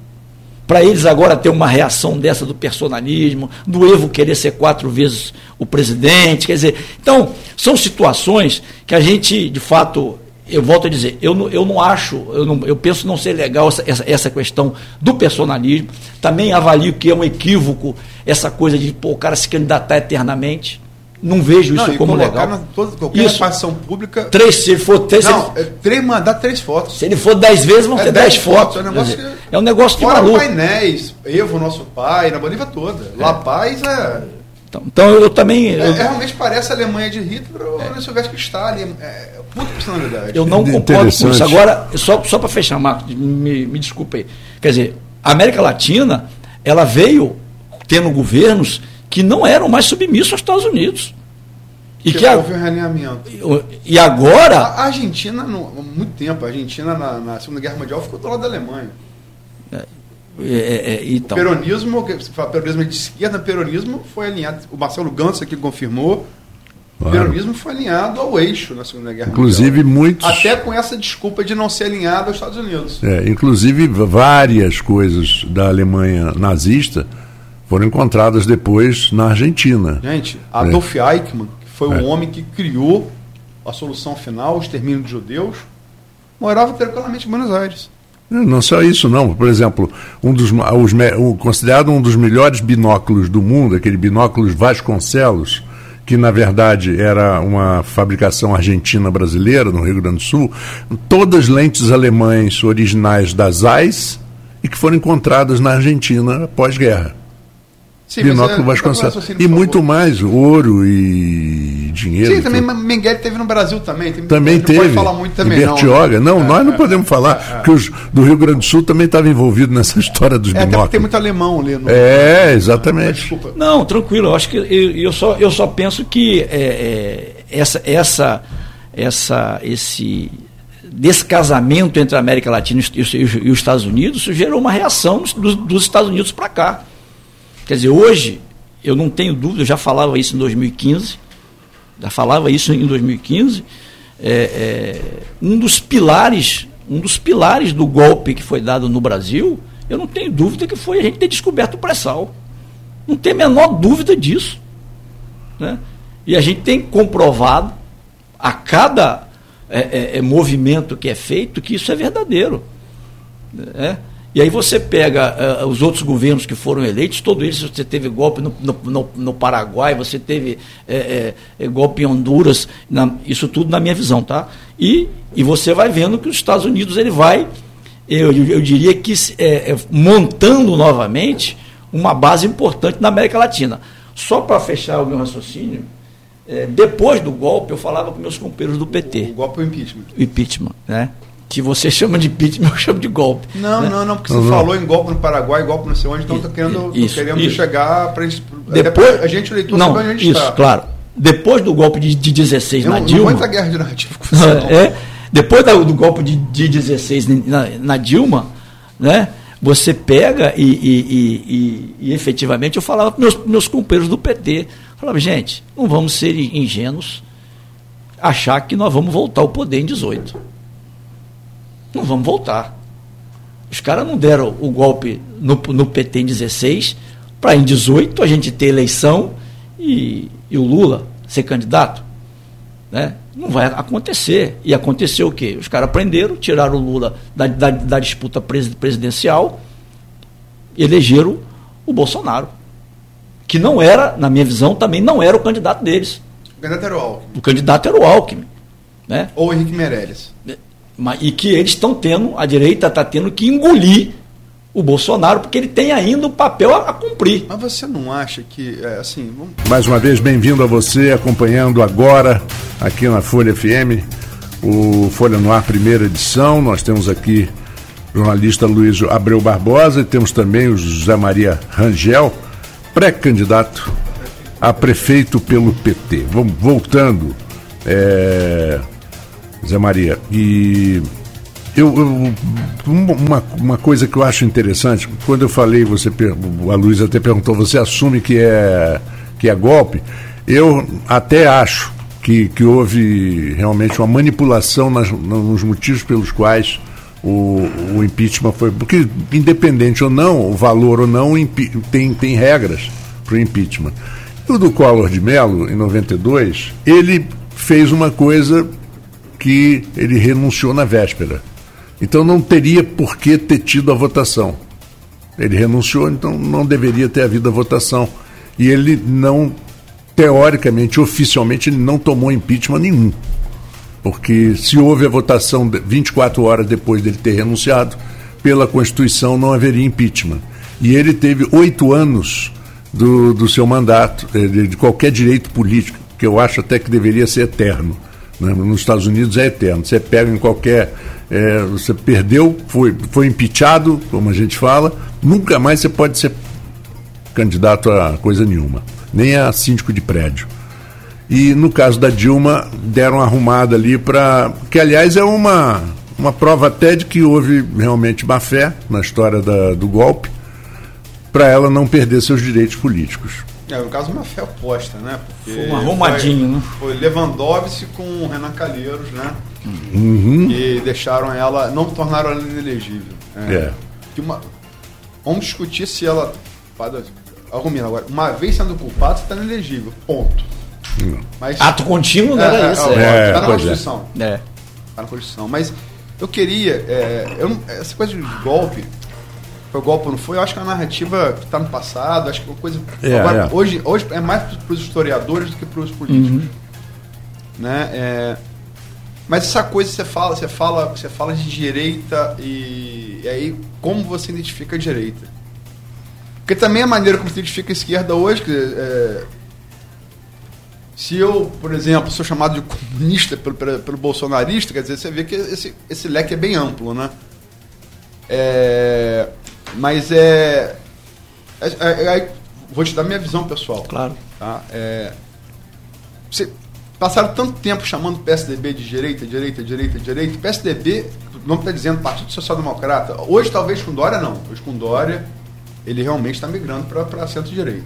Para eles agora ter uma reação dessa do personalismo, do Evo querer ser quatro vezes o presidente, quer dizer, então, são situações que a gente, de fato, eu volto a dizer, eu não, eu não acho, eu, não, eu penso não ser legal essa, essa, essa, questão do personalismo. Também avalio que é um equívoco essa coisa de pô, o cara se candidatar eternamente. Não vejo isso não, como legal. Na, toda, qualquer isso. repartição pública. Três, se ele for três. Não, ele, é, três, mandar três fotos. Se ele for dez vezes, vão é ter dez, fotos. fotos. É um negócio, dizer, é um negócio de maluco. painéis, Evo, nosso pai, na Bolívia toda. É. La Paz é. Então, então eu também. É, eu, realmente parece a Alemanha de Hitler ou é. soubesse que Stalin. É, puta personalidade. Eu não concordo com isso. Agora, só, só para fechar, Marcos, me, me desculpe aí. Quer dizer, a América Latina, ela veio tendo governos que não eram mais submissos aos Estados Unidos. E que, que houve um realinhamento. E agora. A Argentina, há muito tempo, a Argentina na, na, Segunda Guerra Mundial ficou do lado da Alemanha. É, é, é, então. O peronismo, fala peronismo de esquerda, peronismo foi alinhado. O Marcelo Gantz aqui confirmou. Claro. O peronismo foi alinhado ao eixo na Segunda Guerra inclusive, Mundial. muitos. Até com essa desculpa de não ser alinhado aos Estados Unidos. É, inclusive, várias coisas da Alemanha nazista foram encontradas depois na Argentina. Gente, Adolf é. Eichmann, foi é. o homem que criou a solução final, o extermínio de judeus, morava tranquilamente em Buenos Aires. Não só isso, não. Por exemplo, um dos, os, um, considerado um dos melhores binóculos do mundo, aquele binóculos Vasconcelos, que na verdade era uma fabricação argentina brasileira no Rio Grande do Sul, todas lentes alemães originais da Zeiss e que foram encontradas na Argentina pós-guerra. Sim, Binóculo é, Vasconcelos. E muito mais, ouro e dinheiro. Sim, também Mengele teve no Brasil também. Tem, também teve. Não pode falar muito também, Bertioga. Não, não é, nós não é, podemos falar, é, porque os do Rio Grande do Sul também estavam envolvidos nessa história dos é, binóculos. tem muito alemão ali. No... É, exatamente. Desculpa. Não, tranquilo. Eu acho que eu, eu, só, eu só penso que é, essa, essa, essa, esse descasamento entre a América Latina e os, e os Estados Unidos gerou uma reação dos, dos Estados Unidos para cá. Quer dizer, hoje, eu não tenho dúvida, eu já falava isso em 2015, já falava isso em 2015, é, é, um dos pilares, um dos pilares do golpe que foi dado no Brasil, eu não tenho dúvida que foi a gente ter descoberto o pré-sal. Não tem a menor dúvida disso. Né? E a gente tem comprovado a cada é, é, é movimento que é feito que isso é verdadeiro. Né? E aí você pega uh, os outros governos que foram eleitos, todos eles, você teve golpe no, no, no Paraguai, você teve é, é, golpe em Honduras, na, isso tudo na minha visão, tá? E, e você vai vendo que os Estados Unidos ele vai, eu, eu diria que é, montando novamente uma base importante na América Latina. Só para fechar o meu raciocínio, depois do golpe eu falava com meus companheiros do PT. O, o golpe é o impeachment. O impeachment, né? Que você chama de impeachment, eu chamo de golpe. Não, né? não, não, porque você uhum. falou em golpe no Paraguai, golpe não sei onde, então está querendo, isso, querendo isso. chegar para Depois, a gente leitor não, sabe onde a gente isso, está. claro. Depois do golpe de, de 16 não, na Dilma. Não guerra de narrativa com você, não. É, depois do, do golpe de, de 16 na, na, Dilma, né? Você pega e, e, e, e, efetivamente eu falava para meus, meus companheiros do PT, falava, gente, não vamos ser ingênuos, achar que nós vamos voltar ao poder em 18 não vamos voltar. Os caras não deram o golpe no, no PT em 16, para em 18 a gente ter eleição e, e o Lula ser candidato. Né? Não vai acontecer. E aconteceu o quê? Os caras prenderam, tiraram o Lula da, da, da disputa presidencial e elegeram o Bolsonaro. Que não era, na minha visão, também não era o candidato deles. O candidato era o Alckmin. O candidato era o Alckmin. Né? Ou o Henrique Meirelles e que eles estão tendo, a direita está tendo que engolir o Bolsonaro, porque ele tem ainda um papel a, a cumprir. Mas você não acha que, é, assim... Vamos... Mais uma vez, bem-vindo a você, acompanhando agora, aqui na Folha FM, o Folha no Ar, primeira edição. Nós temos aqui o jornalista Luiz Abreu Barbosa e temos também o José Maria Rangel, pré-candidato a prefeito pelo PT. Vamos voltando. É Zé Maria. E eu, eu, uma, uma coisa que eu acho interessante, quando eu falei, você a Luísa até perguntou, você assume que é, que é golpe? Eu até acho que, que houve realmente uma manipulação nas, nos motivos pelos quais o, o impeachment foi. Porque, independente ou não, o valor ou não, tem, tem regras para o impeachment. O do Collor de Mello, em 92, ele fez uma coisa que ele renunciou na véspera. Então não teria por que ter tido a votação. Ele renunciou, então não deveria ter havido a votação. E ele não, teoricamente, oficialmente, ele não tomou impeachment nenhum. Porque se houve a votação 24 horas depois dele ter renunciado, pela Constituição não haveria impeachment. E ele teve oito anos do, do seu mandato, eh, de, de qualquer direito político, que eu acho até que deveria ser eterno. Né? Nos Estados Unidos é eterno. Você pega em qualquer. É, você perdeu, foi, foi impeachado, como a gente fala, nunca mais você pode ser candidato a coisa nenhuma, nem a síndico de prédio. E no caso da Dilma, deram uma arrumada ali para. Que, aliás, é uma, uma prova até de que houve realmente má fé na história da, do golpe, para ela não perder seus direitos políticos. É, no caso, uma fé oposta, né? Porque foi um arrumadinho, foi, né? Foi Lewandowski com o Renan Calheiros, né? Uhum. E deixaram ela, não tornaram ela inelegível. É. é. Que uma, vamos discutir se ela. Arrumina agora. Uma vez sendo culpado, você está inelegível. Ponto. Mas, Ato contínuo, né? É, era isso. É, tá na é. Constituição. É. Tá na Constituição. Mas eu queria. É, eu não, essa coisa de golpe foi golpe ou não foi, eu acho que é uma narrativa que está no passado, acho que é uma coisa. É, agora, é. Hoje, hoje é mais para os historiadores do que para os políticos. Uhum. Né? É, mas essa coisa você fala, você fala, você fala de direita e, e, aí como você identifica a direita? Porque também a maneira como você identifica a esquerda hoje, que, é, se eu, por exemplo, sou chamado de comunista pelo, pelo, pelo bolsonarista, quer dizer, você vê que esse, esse leque é bem amplo, né? É, mas é, é, é, é, Vou te dar minha visão pessoal. Claro. Tá? É, você, passaram tanto tempo chamando o PSDB de direita, direita, direita, direita. PSDB, o nome está dizendo Partido Social Democrata. Hoje, talvez com Dória, não. Hoje, com Dória, ele realmente está migrando para centro-direita.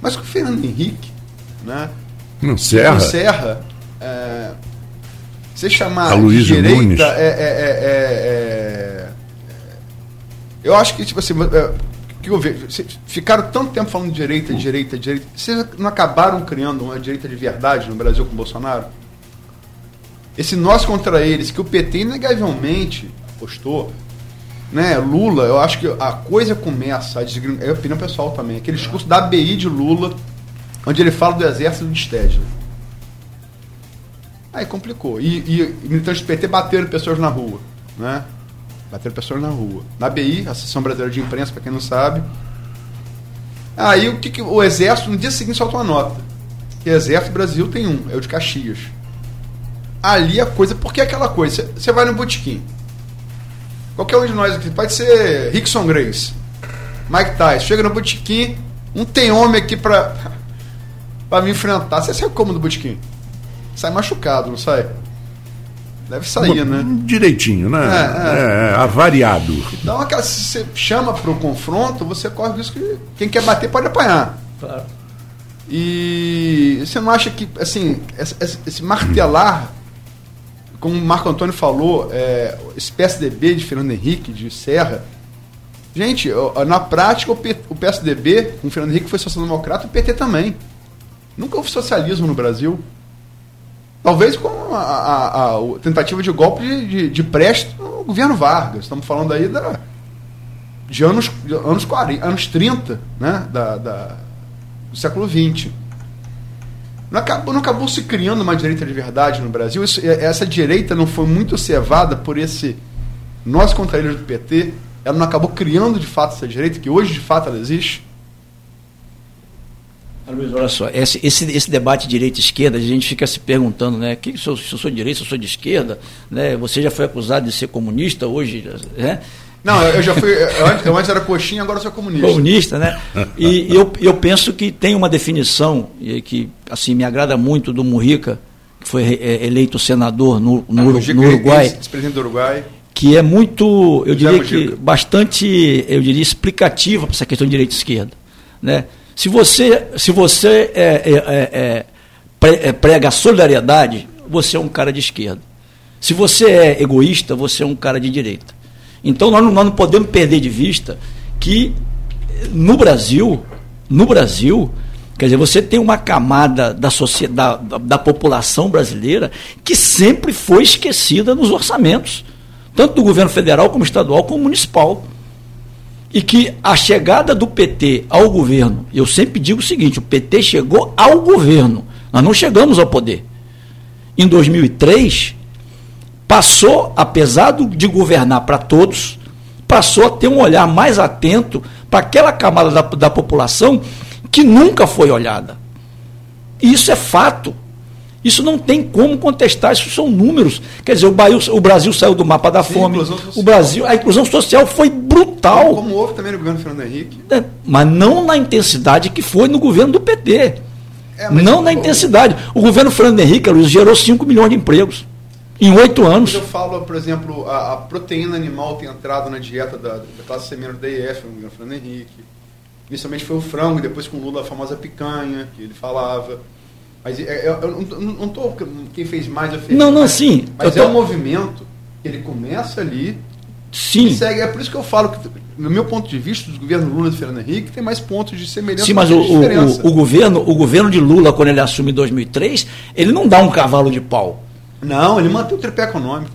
Mas com o Fernando Henrique, né? Não, Serra. Com Serra, é, você chamar de direita é, é, é, é eu acho que, tipo assim, é, que eu vejo, ficaram tanto tempo falando de direita, direita, direita. Vocês não acabaram criando uma direita de verdade no Brasil com o Bolsonaro? Esse nós contra eles, que o PT inegavelmente apostou, né? Lula, eu acho que a coisa começa a desgringar, é a opinião pessoal também, aquele discurso da ABI de Lula, onde ele fala do exército de Stedley. Aí complicou. E, e militantes do PT bateram pessoas na rua, né? Bater pessoas na rua. Na BI, Associação Brasileira de Imprensa, para quem não sabe. Aí o que, que, o Exército, no dia seguinte, solta uma nota. Que Exército Brasil tem um, é o de Caxias. Ali a coisa, porque é aquela coisa, você vai no botequim. Qualquer um de nós aqui, pode ser Rickson Grace, Mike Tyson, chega no botequim, não tem homem aqui pra, pra me enfrentar. Você sai como no botequim? Sai machucado, não sai? Deve sair, né? Direitinho, né? É, é. é, avariado. Então, aquela, se você chama para o confronto, você corre o risco que quem quer bater pode apanhar. Claro. E você não acha que, assim, esse, esse martelar, como o Marco Antônio falou, é, esse PSDB de Fernando Henrique, de Serra, gente, na prática, o PSDB, com o Fernando Henrique foi social-democrata, o PT também. Nunca houve socialismo no Brasil. Talvez com a, a, a tentativa de golpe de, de, de no governo Vargas. Estamos falando aí da, de anos, de anos 40, anos 30, né? Da, da, do século XX. Não acabou, não acabou se criando uma direita de verdade no Brasil. Isso, essa direita não foi muito cevada por esse nós contra eles do PT. Ela não acabou criando de fato essa direita, que hoje de fato ela existe. Luiz, olha só, esse, esse, esse debate direita-esquerda, a gente fica se perguntando, né? Que, se, eu, se eu sou de direita, se eu sou de esquerda, né? Você já foi acusado de ser comunista hoje, né? Não, eu já fui. Eu antes, eu antes era coxinha, agora sou comunista. Comunista, né? E eu, eu penso que tem uma definição que assim me agrada muito do Murica, que foi é, eleito senador no, no, no Uruguai. Ex-presidente do Uruguai que é muito, eu diria que bastante, eu diria explicativa para essa questão de direita e esquerda, né? Se você, se você é, é, é, é prega solidariedade, você é um cara de esquerda. Se você é egoísta, você é um cara de direita. Então nós não, nós não podemos perder de vista que no Brasil, no Brasil, quer dizer, você tem uma camada da, sociedade, da, da população brasileira que sempre foi esquecida nos orçamentos, tanto do governo federal como estadual como municipal e que a chegada do PT ao governo, eu sempre digo o seguinte: o PT chegou ao governo, nós não chegamos ao poder. Em 2003, passou, apesar de governar para todos, passou a ter um olhar mais atento para aquela camada da, da população que nunca foi olhada. E isso é fato. Isso não tem como contestar, isso são números. Quer dizer, o, Brasil, o Brasil saiu do mapa da Sim, fome. O Brasil, a inclusão social foi brutal. Como houve também no governo Fernando Henrique. É, mas não na intensidade que foi no governo do PT. É, não na intensidade. O governo Fernando Henrique, Luiz, gerou 5 milhões de empregos. Em oito anos. eu falo, por exemplo, a, a, proteína animal tem entrado na dieta da, da classe semelhante da IF, no governo Fernando Henrique. Inicialmente foi o frango, depois com o Lula a famosa picanha, que ele falava. Mas é, eu, eu não estou quem fez mais ou fez Não, não, sim. Mas tô... é um movimento que ele começa ali. Sim. segue. É por isso que eu falo que, no meu ponto de vista, os governos Lula e Fernando Henrique tem mais pontos de semelhança. Sim, mas o, o, o, governo, o governo de Lula, quando ele assume em 2003, ele não dá um cavalo de pau. Não, ele mantém o tripé econômico.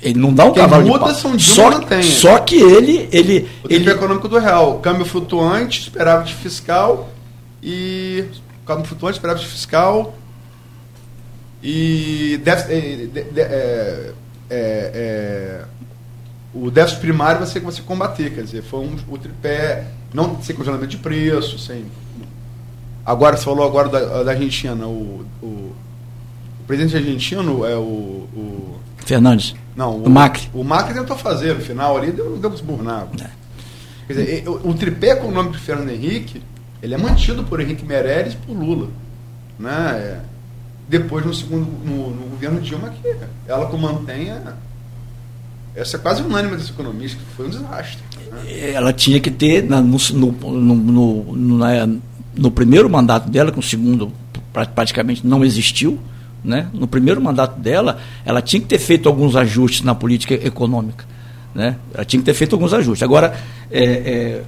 Ele não dá um Quem cavalo de pau. São só, mantém. só que ele. ele o tripé econômico do real. Câmbio flutuante, superávit fiscal e. Câmbio flutuante, superávit fiscal e de, de, é, é, é, o déficit primário você, você combater, quer dizer, foi um, o tripé, não sem congelamento de preço, sem. Agora, você falou agora da, da Argentina, o, o, o, presidente argentino é o. o Fernandes. Não, o, Macri. O Macri tentou fazer, no final ali deu, deu esburnar. É. Quer dizer, o, o tripé econômico de Fernando Henrique, ele é mantido por Henrique Meirelles e por Lula. Né? É, depois no segundo no, no governo Dilma que ela que mantenha essa é quase unânime desse economista que foi um desastre né? ela tinha que ter no, no, no, no, na, no primeiro mandato dela que o segundo praticamente não existiu né? no primeiro mandato dela ela tinha que ter feito alguns ajustes na política econômica né? ela tinha que ter feito alguns ajustes agora é, é,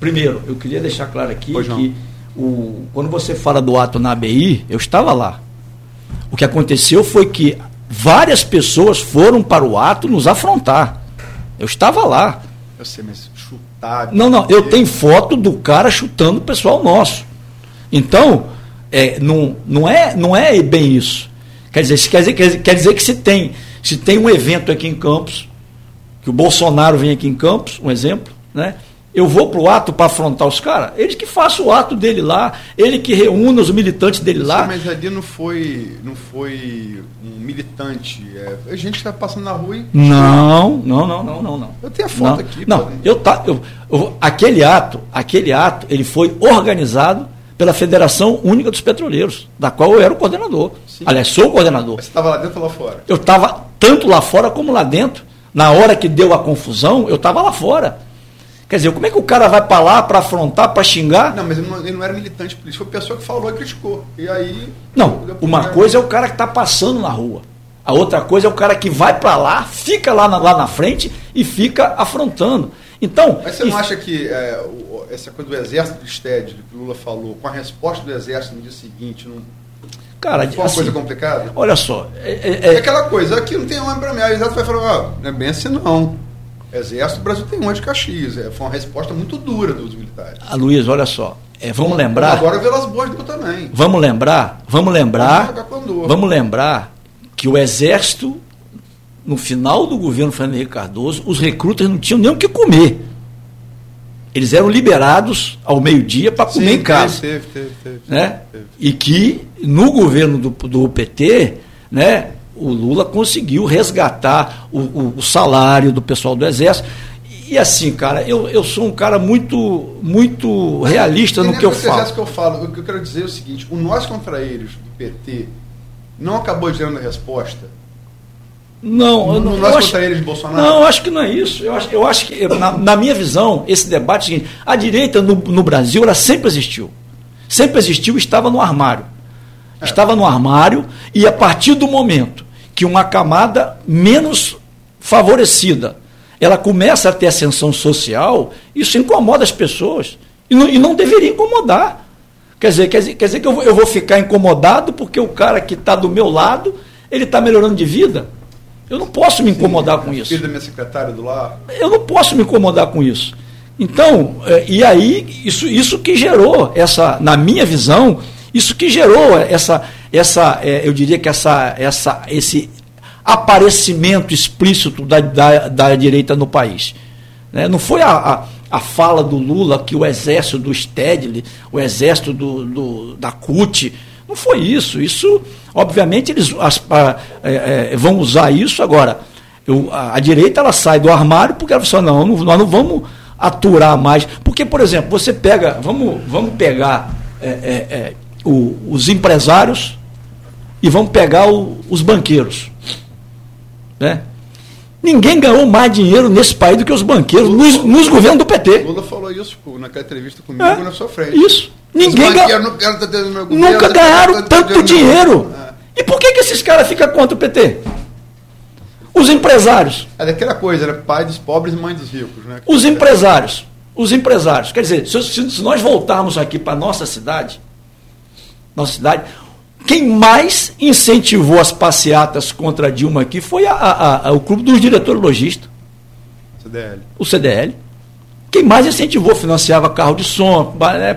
primeiro eu queria deixar claro aqui que o, quando você fala do ato na ABI eu estava lá o que aconteceu foi que várias pessoas foram para o ato nos afrontar. Eu estava lá. Eu sei, mas chutar. Não, não, eu tenho foto do cara chutando o pessoal nosso. Então, é, não, não, é, não é bem isso. Quer dizer, quer dizer, quer, dizer que se tem, se tem um evento aqui em Campos, que o Bolsonaro vem aqui em Campos, um exemplo, né? Eu vou para o ato para afrontar os caras, ele que faça o ato dele lá, ele que reúna os militantes dele lá. Sim, mas ali não foi, não foi um militante, é, a gente está passando na rua e... Não, não, não, não, não, não. Eu tenho a foto não, aqui. Não, eu, tá, eu, eu, aquele ato, aquele ato, ele foi organizado pela Federação Única dos Petroleiros, da qual eu era o coordenador. Sim. Aliás, sou o coordenador. Mas você estava lá dentro ou lá fora? Eu estava tanto lá fora como lá dentro. Na hora que deu a confusão, eu estava lá fora. Quer dizer, como é que o cara vai para lá para afrontar, para xingar? Não, mas ele não, ele não, era militante político, foi a pessoa que falou e criticou. E aí. Não, uma coisa é o cara que está passando na rua. A outra coisa é o cara que vai para lá, fica lá na, lá na frente e fica afrontando. Então. Mas você não acha que é, essa coisa do exército de Sted, que o Lula falou, com a resposta do exército no dia seguinte, não. Cara, foi uma assim, coisa complicada? Olha só. É, é, é, aquela coisa, aqui não tem homem para mim. Aí o exército vai falar, ó, não é bem assim não. Exército, o Brasil tem um de Caxias. É, foi uma resposta muito dura dos militares. A ah, Luiz, olha só. É, vamos lembrar. Agora Velas Boas deu também. Vamos lembrar, vamos lembrar. Vamos lembrar que o Exército, no final do governo Fernando Henrique Cardoso, os recrutas não tinham nem o que comer. Eles eram liberados ao meio-dia para comer Sim, em casa. Teve, teve, teve, né? E que no governo do, do PT, né, o Lula conseguiu resgatar o, o, o, salário do pessoal do Exército. E assim, cara, eu, eu sou um cara muito muito realista no que eu falo. que eu falo. O que eu quero dizer é o seguinte: o nós contra eles do PT não acabou gerando a resposta? Não, não, nós eu acho, contra eles de Bolsonaro? Não, acho que não é isso. Eu acho, eu acho que, na, na minha visão, esse debate é o seguinte: a direita no, no Brasil ela sempre existiu. Sempre existiu e estava no armário. É. Estava no armário e a partir do momento que uma camada menos favorecida ela começa a ter ascensão social, isso incomoda as pessoas. E não, e não deveria incomodar. Quer dizer, quer dizer, quer dizer que eu vou, eu vou ficar incomodado porque o cara que está do meu lado, ele está melhorando de vida. Eu não posso me incomodar Sim, com isso. Filho da minha secretária do lar. Eu não posso me incomodar com isso. Então, é, e aí, isso, isso que gerou essa, na minha visão, isso que gerou essa, essa é, eu diria que essa, essa, esse aparecimento explícito da, da, da direita no país. Né? Não foi a, a, a, fala do Lula que o exército do Stedley, o exército do, do da CUT, não foi isso. Isso, obviamente, eles as, a, é, é, vão usar isso agora. Eu, a, direita ela sai do armário porque ela fala, não, nós não vamos aturar mais. Porque, por exemplo, você pega, vamos, vamos pegar é, é, é o, os empresários e vamos pegar o, os banqueiros. Né? Ninguém ganhou mais dinheiro nesse país do que os banqueiros Lula, nos, nos governos do PT. Lula falou isso naquela entrevista comigo é, na sua frente. Isso. Ninguém ganhou. Nunca ganharam tanto dinheiro. É. E por que, que esses caras ficam contra o PT? Os empresários. É daquela coisa, né? Pai dos pobres e mãe dos ricos. Né? Os empresários. Os empresários. Quer dizer, se, se nós voltarmos aqui para nossa cidade, nossa cidade, quem mais incentivou as passeatas contra Dilma aqui foi a, a, a, o Clube dos Diretores Logistas. CDL. O CDL. Quem mais incentivou, financiava carro de som. Né,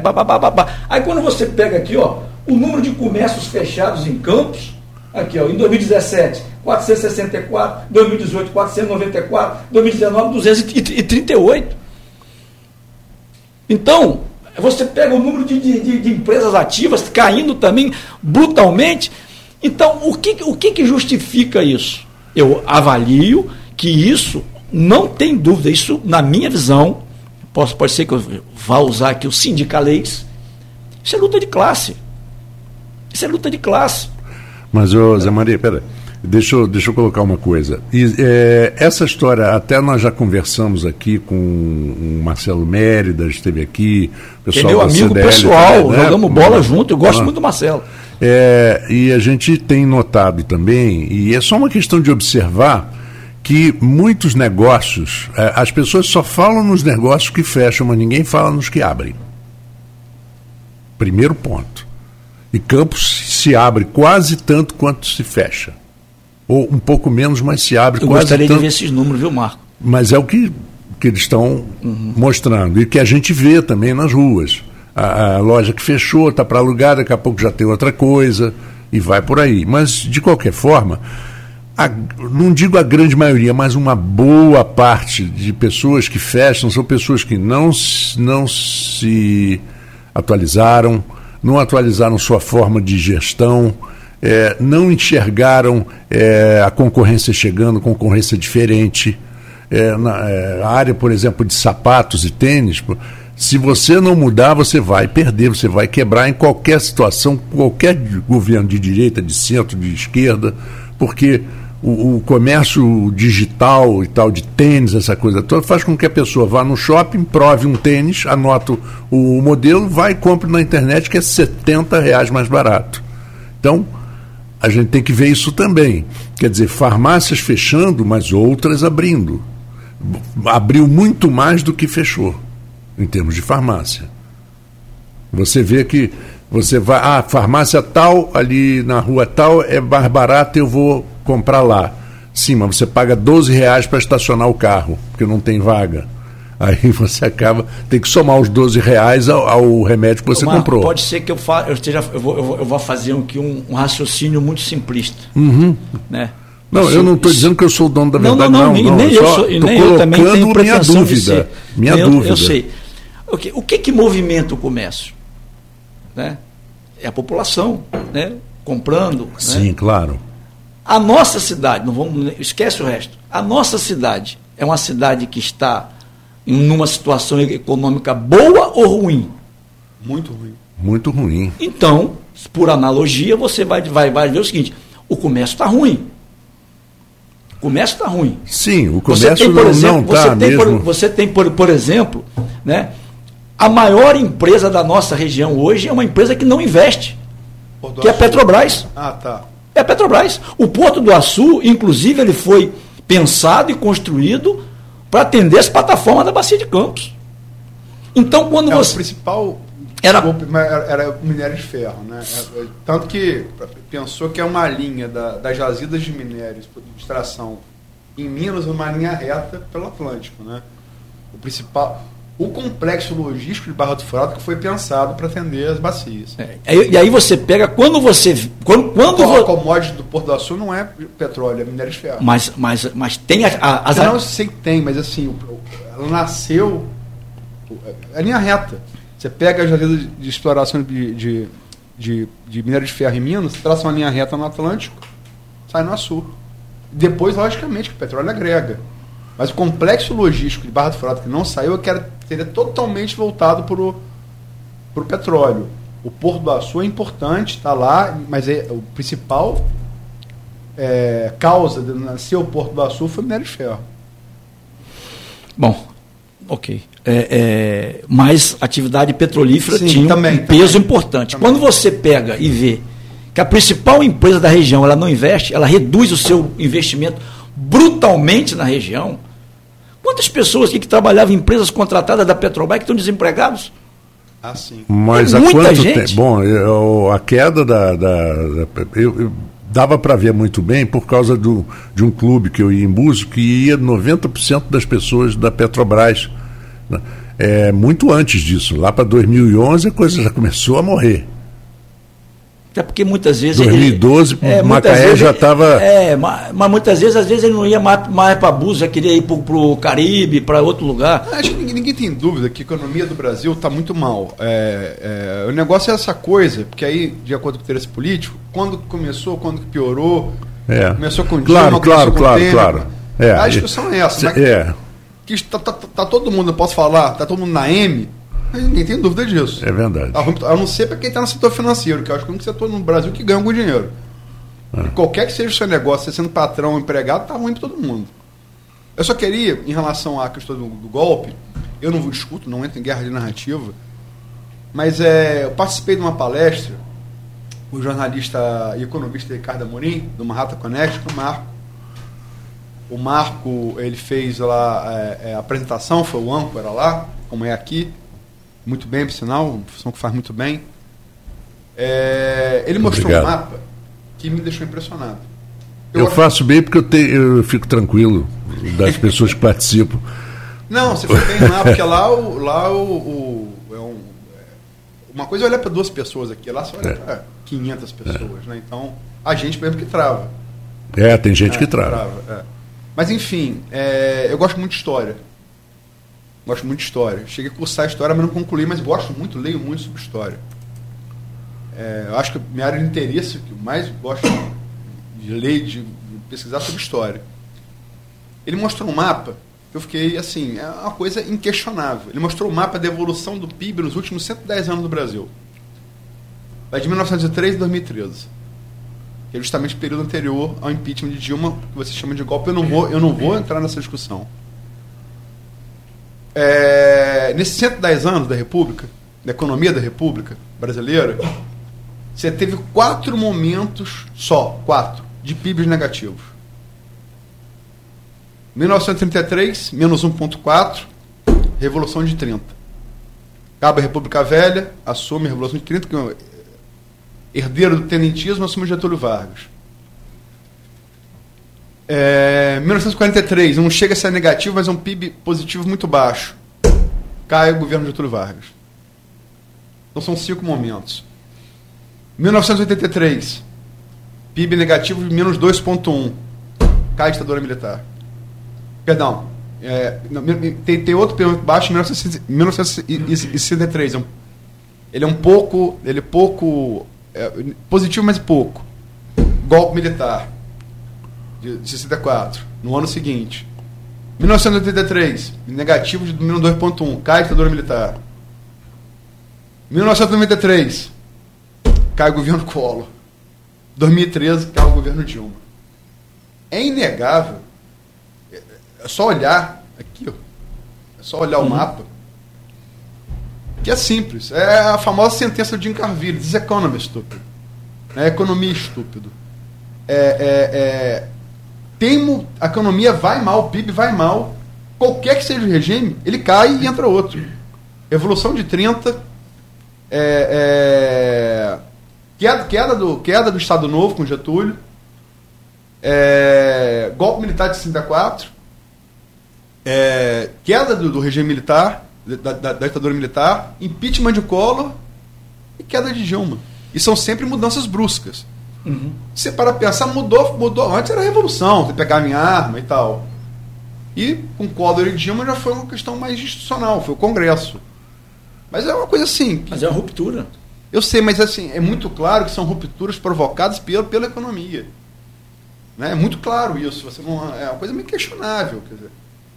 Aí quando você pega aqui, ó, o número de comércios fechados em campos, aqui, ó, em 2017, 464, 2018, 494, 2019, 238. Então, você pega o número de, de, de empresas ativas caindo também brutalmente. Então, o que, o que, que justifica isso? Eu avalio que isso não tem dúvida, isso, na minha visão, posso, pode ser que eu vá usar aqui o sindicalês, isso é luta de classe. Isso é luta de classe. Mas, ô, Zé Maria, peraí. Deixa eu, deixa eu colocar uma coisa. E, é, essa história, até nós já conversamos aqui com o Marcelo Mérida, esteve aqui, pessoal é meu amigo CDL, pessoal, né? jogamos bola junto, eu gosto ah, muito do Marcelo. É, e a gente tem notado também, e é só uma questão de observar, que muitos negócios, é, as pessoas só falam nos negócios que fecham, mas ninguém fala nos que abrem. Primeiro ponto. E Campos se abre quase tanto quanto se fecha ou um pouco menos, mas se abre Eu quase gostaria tanto. de ver esses números, viu, Marco? Mas é o que, que eles estão uhum. mostrando e que a gente vê também nas ruas. A, a loja que fechou, está para alugar, daqui a pouco já tem outra coisa e vai por aí. Mas, de qualquer forma, a, não digo a grande maioria, mas uma boa parte de pessoas que fecham são pessoas que não, não se atualizaram, não atualizaram sua forma de gestão é, não enxergaram é, a concorrência chegando, concorrência diferente. É, na é, a área, por exemplo, de sapatos e tênis, se você não mudar, você vai perder, você vai quebrar em qualquer situação, qualquer governo de direita, de centro, de esquerda, porque o, o, comércio digital e tal, de tênis, essa coisa toda, faz com que a pessoa vá no shopping, prove um tênis, anota o, o modelo, vai e compre na internet, que é 70 reais mais barato. Então, a gente tem que ver isso também. Quer dizer, farmácias fechando, mas outras abrindo. Abriu muito mais do que fechou, em termos de farmácia. Você vê que você vai, ah, farmácia tal, ali na rua tal, é mais barata, eu vou comprar lá. Sim, mas você paga 12 reais para estacionar o carro, porque não tem vaga. Aí você acaba, tem que somar os 12 reais ao, ao remédio que você Marco, comprou. Pode ser que eu, fa, eu, esteja, eu, vou, eu, vou, eu vou fazer aqui um, um raciocínio muito simplista. Uhum. Né? Não, eu não estou dizendo que eu sou o dono da verdade, não. não, não, não nem eu, sou, nem eu também tenho minha dúvida. Minha eu, dúvida. Eu sei. O que, o que, que movimenta o comércio? Né? É a população, né? comprando. Né? Sim, né? claro. A nossa cidade, não vamos, esquece o resto. A nossa cidade é uma cidade que está numa situação econômica boa ou ruim? Muito ruim. Muito ruim. Então, por analogia, você vai, vai, vai ver o seguinte: o comércio está ruim. O comércio está ruim. Sim, o comércio tem, por não exemplo, está você tem, mesmo. por, você tem, por, por exemplo, né, a maior empresa da nossa região hoje é uma empresa que não investe, Porto que é a. Petrobras. Ah, tá. É a Petrobras. O Porto do Açu, inclusive, ele foi pensado e construído para atender as plataformas da Bacia de Campos. Então, quando É, o você. principal Era- era, o minério de ferro, né? É, é, Tanto que pensou que é uma linha da, das jazidas de minérios de extração em Minas, uma linha reta pelo Atlântico, né? O principal, o complexo logístico de Barra do Furado que foi pensado para atender as bacias. É, E aí você pega, quando você. Quando, quando O commodity do Porto do Açu não é petróleo, é minério de ferro. mas, mas, mas tem a- a- as. Não, sei que tem, mas assim, ela nasceu. É linha reta. Você pega as jazidas de, exploração de, de, de, de minério de ferro em Minas, traça uma linha reta no Atlântico, sai no Açu. Depois, logicamente, que o petróleo agrega. Mas o complexo logístico de Barra do Furado que não saiu, eu quero seria totalmente voltado para o petróleo. O Porto do Açu é importante, está lá, mas é, o principal é, causa de nascer o Porto do Açu foi o minério de ferro. Bom, ok. É, é, mas atividade petrolífera Sim, tinha um- também, um peso também. importante. Também. Quando você pega e vê que a principal empresa da região ela não investe, ela reduz o seu investimento brutalmente na região. Quantas pessoas aqui que trabalhavam em empresas contratadas da Petrobras que estão desempregados? Ah, sim. Mas É há quanto gente. tempo? Bom, eu- a queda da. da- da- eu, eu- dava para ver muito bem por causa do, de um clube que eu ia em Búzios que ia 90% das pessoas da Petrobras. né? É, muito antes disso, lá para 2011 a coisa já começou a morrer. Até porque muitas vezes. 2012, muitas Macaé vezes já ele- estava. É, mas, mas muitas vezes, às vezes, ele não ia mais, mais para Búzios, já queria ir para o Caribe, para outro lugar. Acho que ninguém, ninguém tem dúvida que a economia do Brasil está muito mal. É, é, o negócio é essa coisa, porque aí, de acordo com o interesse político, quando começou, quando que piorou, É. começou com Claro, Dilma, claro, começou com claro, Temer. claro. É, a discussão é essa. Mas É, que está tá, tá- tá todo mundo, eu posso falar, tá todo mundo na M, mas ninguém tem dúvida disso. é verdade. A não ser para quem está no setor financeiro, que eu acho que é o único setor no Brasil que ganha algum dinheiro. É. Qualquer que seja o seu negócio, você sendo patrão ou empregado, tá ruim para todo mundo. Eu só queria, em relação à questão do, do golpe, eu não discuto, não entro em guerra de narrativa, mas é, eu participei de uma palestra, o jornalista e economista Ricardo Amorim, do Manhattan Connect, o Marco. O Marco, ele fez lá é, é, a apresentação, foi o âncora lá, como é aqui, muito bem, por sinal, uma função que faz muito bem. É, ele mostrou Obrigado. um mapa que me deixou impressionado. Eu faço bem porque eu, tenho, eu fico tranquilo das pessoas que participam. Não, você foi bem lá, porque lá o. Lá o, o- é um- é, uma coisa é olhar para duas pessoas aqui, lá você olha É. para 500 pessoas, né? Então, a gente mesmo que trava. É, tem gente É, que trava. é. Mas enfim, é, eu gosto muito de história. Gosto muito de história. Cheguei a cursar história, mas não concluí, mas gosto muito, leio muito sobre história. É, eu acho que a minha área de interesse, que eu mais gosto de ler, de, de pesquisar sobre história. Ele mostrou um mapa, eu fiquei assim, é uma coisa inquestionável. Ele mostrou o mapa da evolução do PIB nos últimos 110 anos do Brasil. Vai de 1903 a 2013 que é justamente o período anterior ao impeachment de Dilma, que você chama de golpe. Eu não vou, eu não vou entrar nessa discussão. É, nesses 110 anos da República, da economia da República brasileira, você teve quatro momentos só, quatro, de PIBs negativos. 1933, menos 1,4, Revolução de 30. Acaba a República Velha, assume a Revolução de 30, que é herdeiro do tenentismo, assume Getúlio Vargas. É, 1943, não chega a ser negativo, mas é um PIB positivo muito baixo. Cai o governo Getúlio Vargas. Então são cinco momentos. 1983, PIB negativo de menos 2,1. Cai a ditadura militar. Perdão, é, tem, tem outro período baixo em 1963. É um- ele é um pouco. Ele é pouco. é, positivo, mas pouco. Golpe militar. De 64. No ano seguinte. 1983. Negativo de menos 2,1. Cai a ditadura militar. 1993. Cai o governo Collor. 2013, que é o governo Dilma. É inegável, é só olhar aqui, ó, é só olhar uhum. o mapa, que é simples. É a famosa sentença de Jim Carville, diz economy estúpido. É economia estúpido. É, é, é, tem, a economia vai mal, o PIB vai mal, qualquer que seja o regime, ele cai e entra outro. Revolução de 30, é, é, queda, queda, do, queda do Estado Novo com Getúlio, é, golpe militar de 64, é, queda do, do, regime militar, da, da, da, ditadura militar, impeachment de Collor e queda de Dilma. E são sempre mudanças bruscas. Uhum. Você para pensar, mudou, mudou. Antes era a revolução, você pegava em arma e tal. E com Collor e Dilma já foi uma questão mais institucional, foi o Congresso. Mas é uma coisa assim. Que... Mas é uma ruptura. Eu sei, mas assim, é muito claro que são rupturas provocadas pela, pela economia. Né? É muito claro isso. Você não, é uma coisa meio questionável. Quer dizer,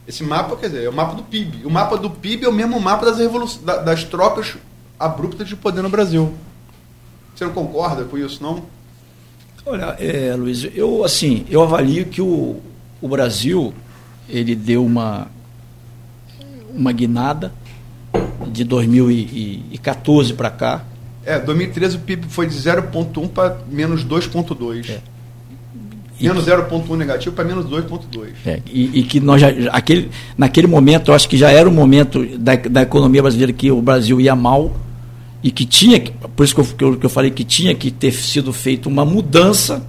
esse mapa, quer dizer, é o mapa do PIB. O mapa do PIB é o mesmo mapa das, revoluc... das trocas abruptas de poder no Brasil. Você não concorda com isso, não? Olha, é, Luiz, eu assim, eu avalio que o, o Brasil ele deu uma uma guinada de 2014 para cá. É, 2013 o PIB foi de 0,1 para menos 2,2. É. Menos 0,1 negativo para menos 2,2. É, e, e, que nós já, aquele, naquele momento, eu acho que já era o momento da, da economia brasileira que o Brasil ia mal e que tinha, por isso que eu, que eu, falei que tinha que ter sido feita uma mudança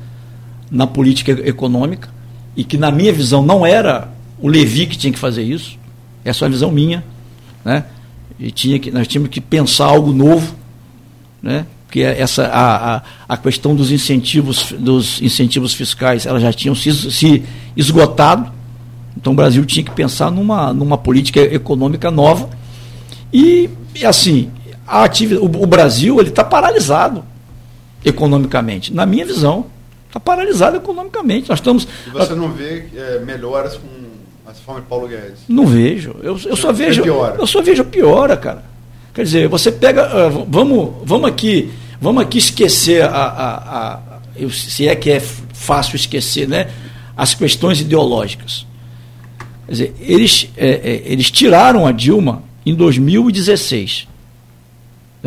na política econômica e que, na minha visão, não era o Levi que tinha que fazer isso, essa é a visão minha, né? E tinha que, nós tínhamos que pensar algo novo, né? porque essa a, a, a, questão dos incentivos dos incentivos fiscais elas já tinham se, se esgotado então o Brasil tinha que pensar numa, numa política econômica nova e, e assim a atividade, o, o Brasil ele está paralisado economicamente na minha visão está paralisado economicamente nós estamos e você não vê é, melhoras com essa forma de Paulo Guedes não vejo eu, eu só vejo eu só vejo piora cara Quer dizer, você pega. Uh, vamos, vamos aqui, vamos aqui esquecer a, a, a, se é que é fácil esquecer, né? As questões ideológicas. Quer dizer, eles, é, é, eles tiraram a Dilma em 2016.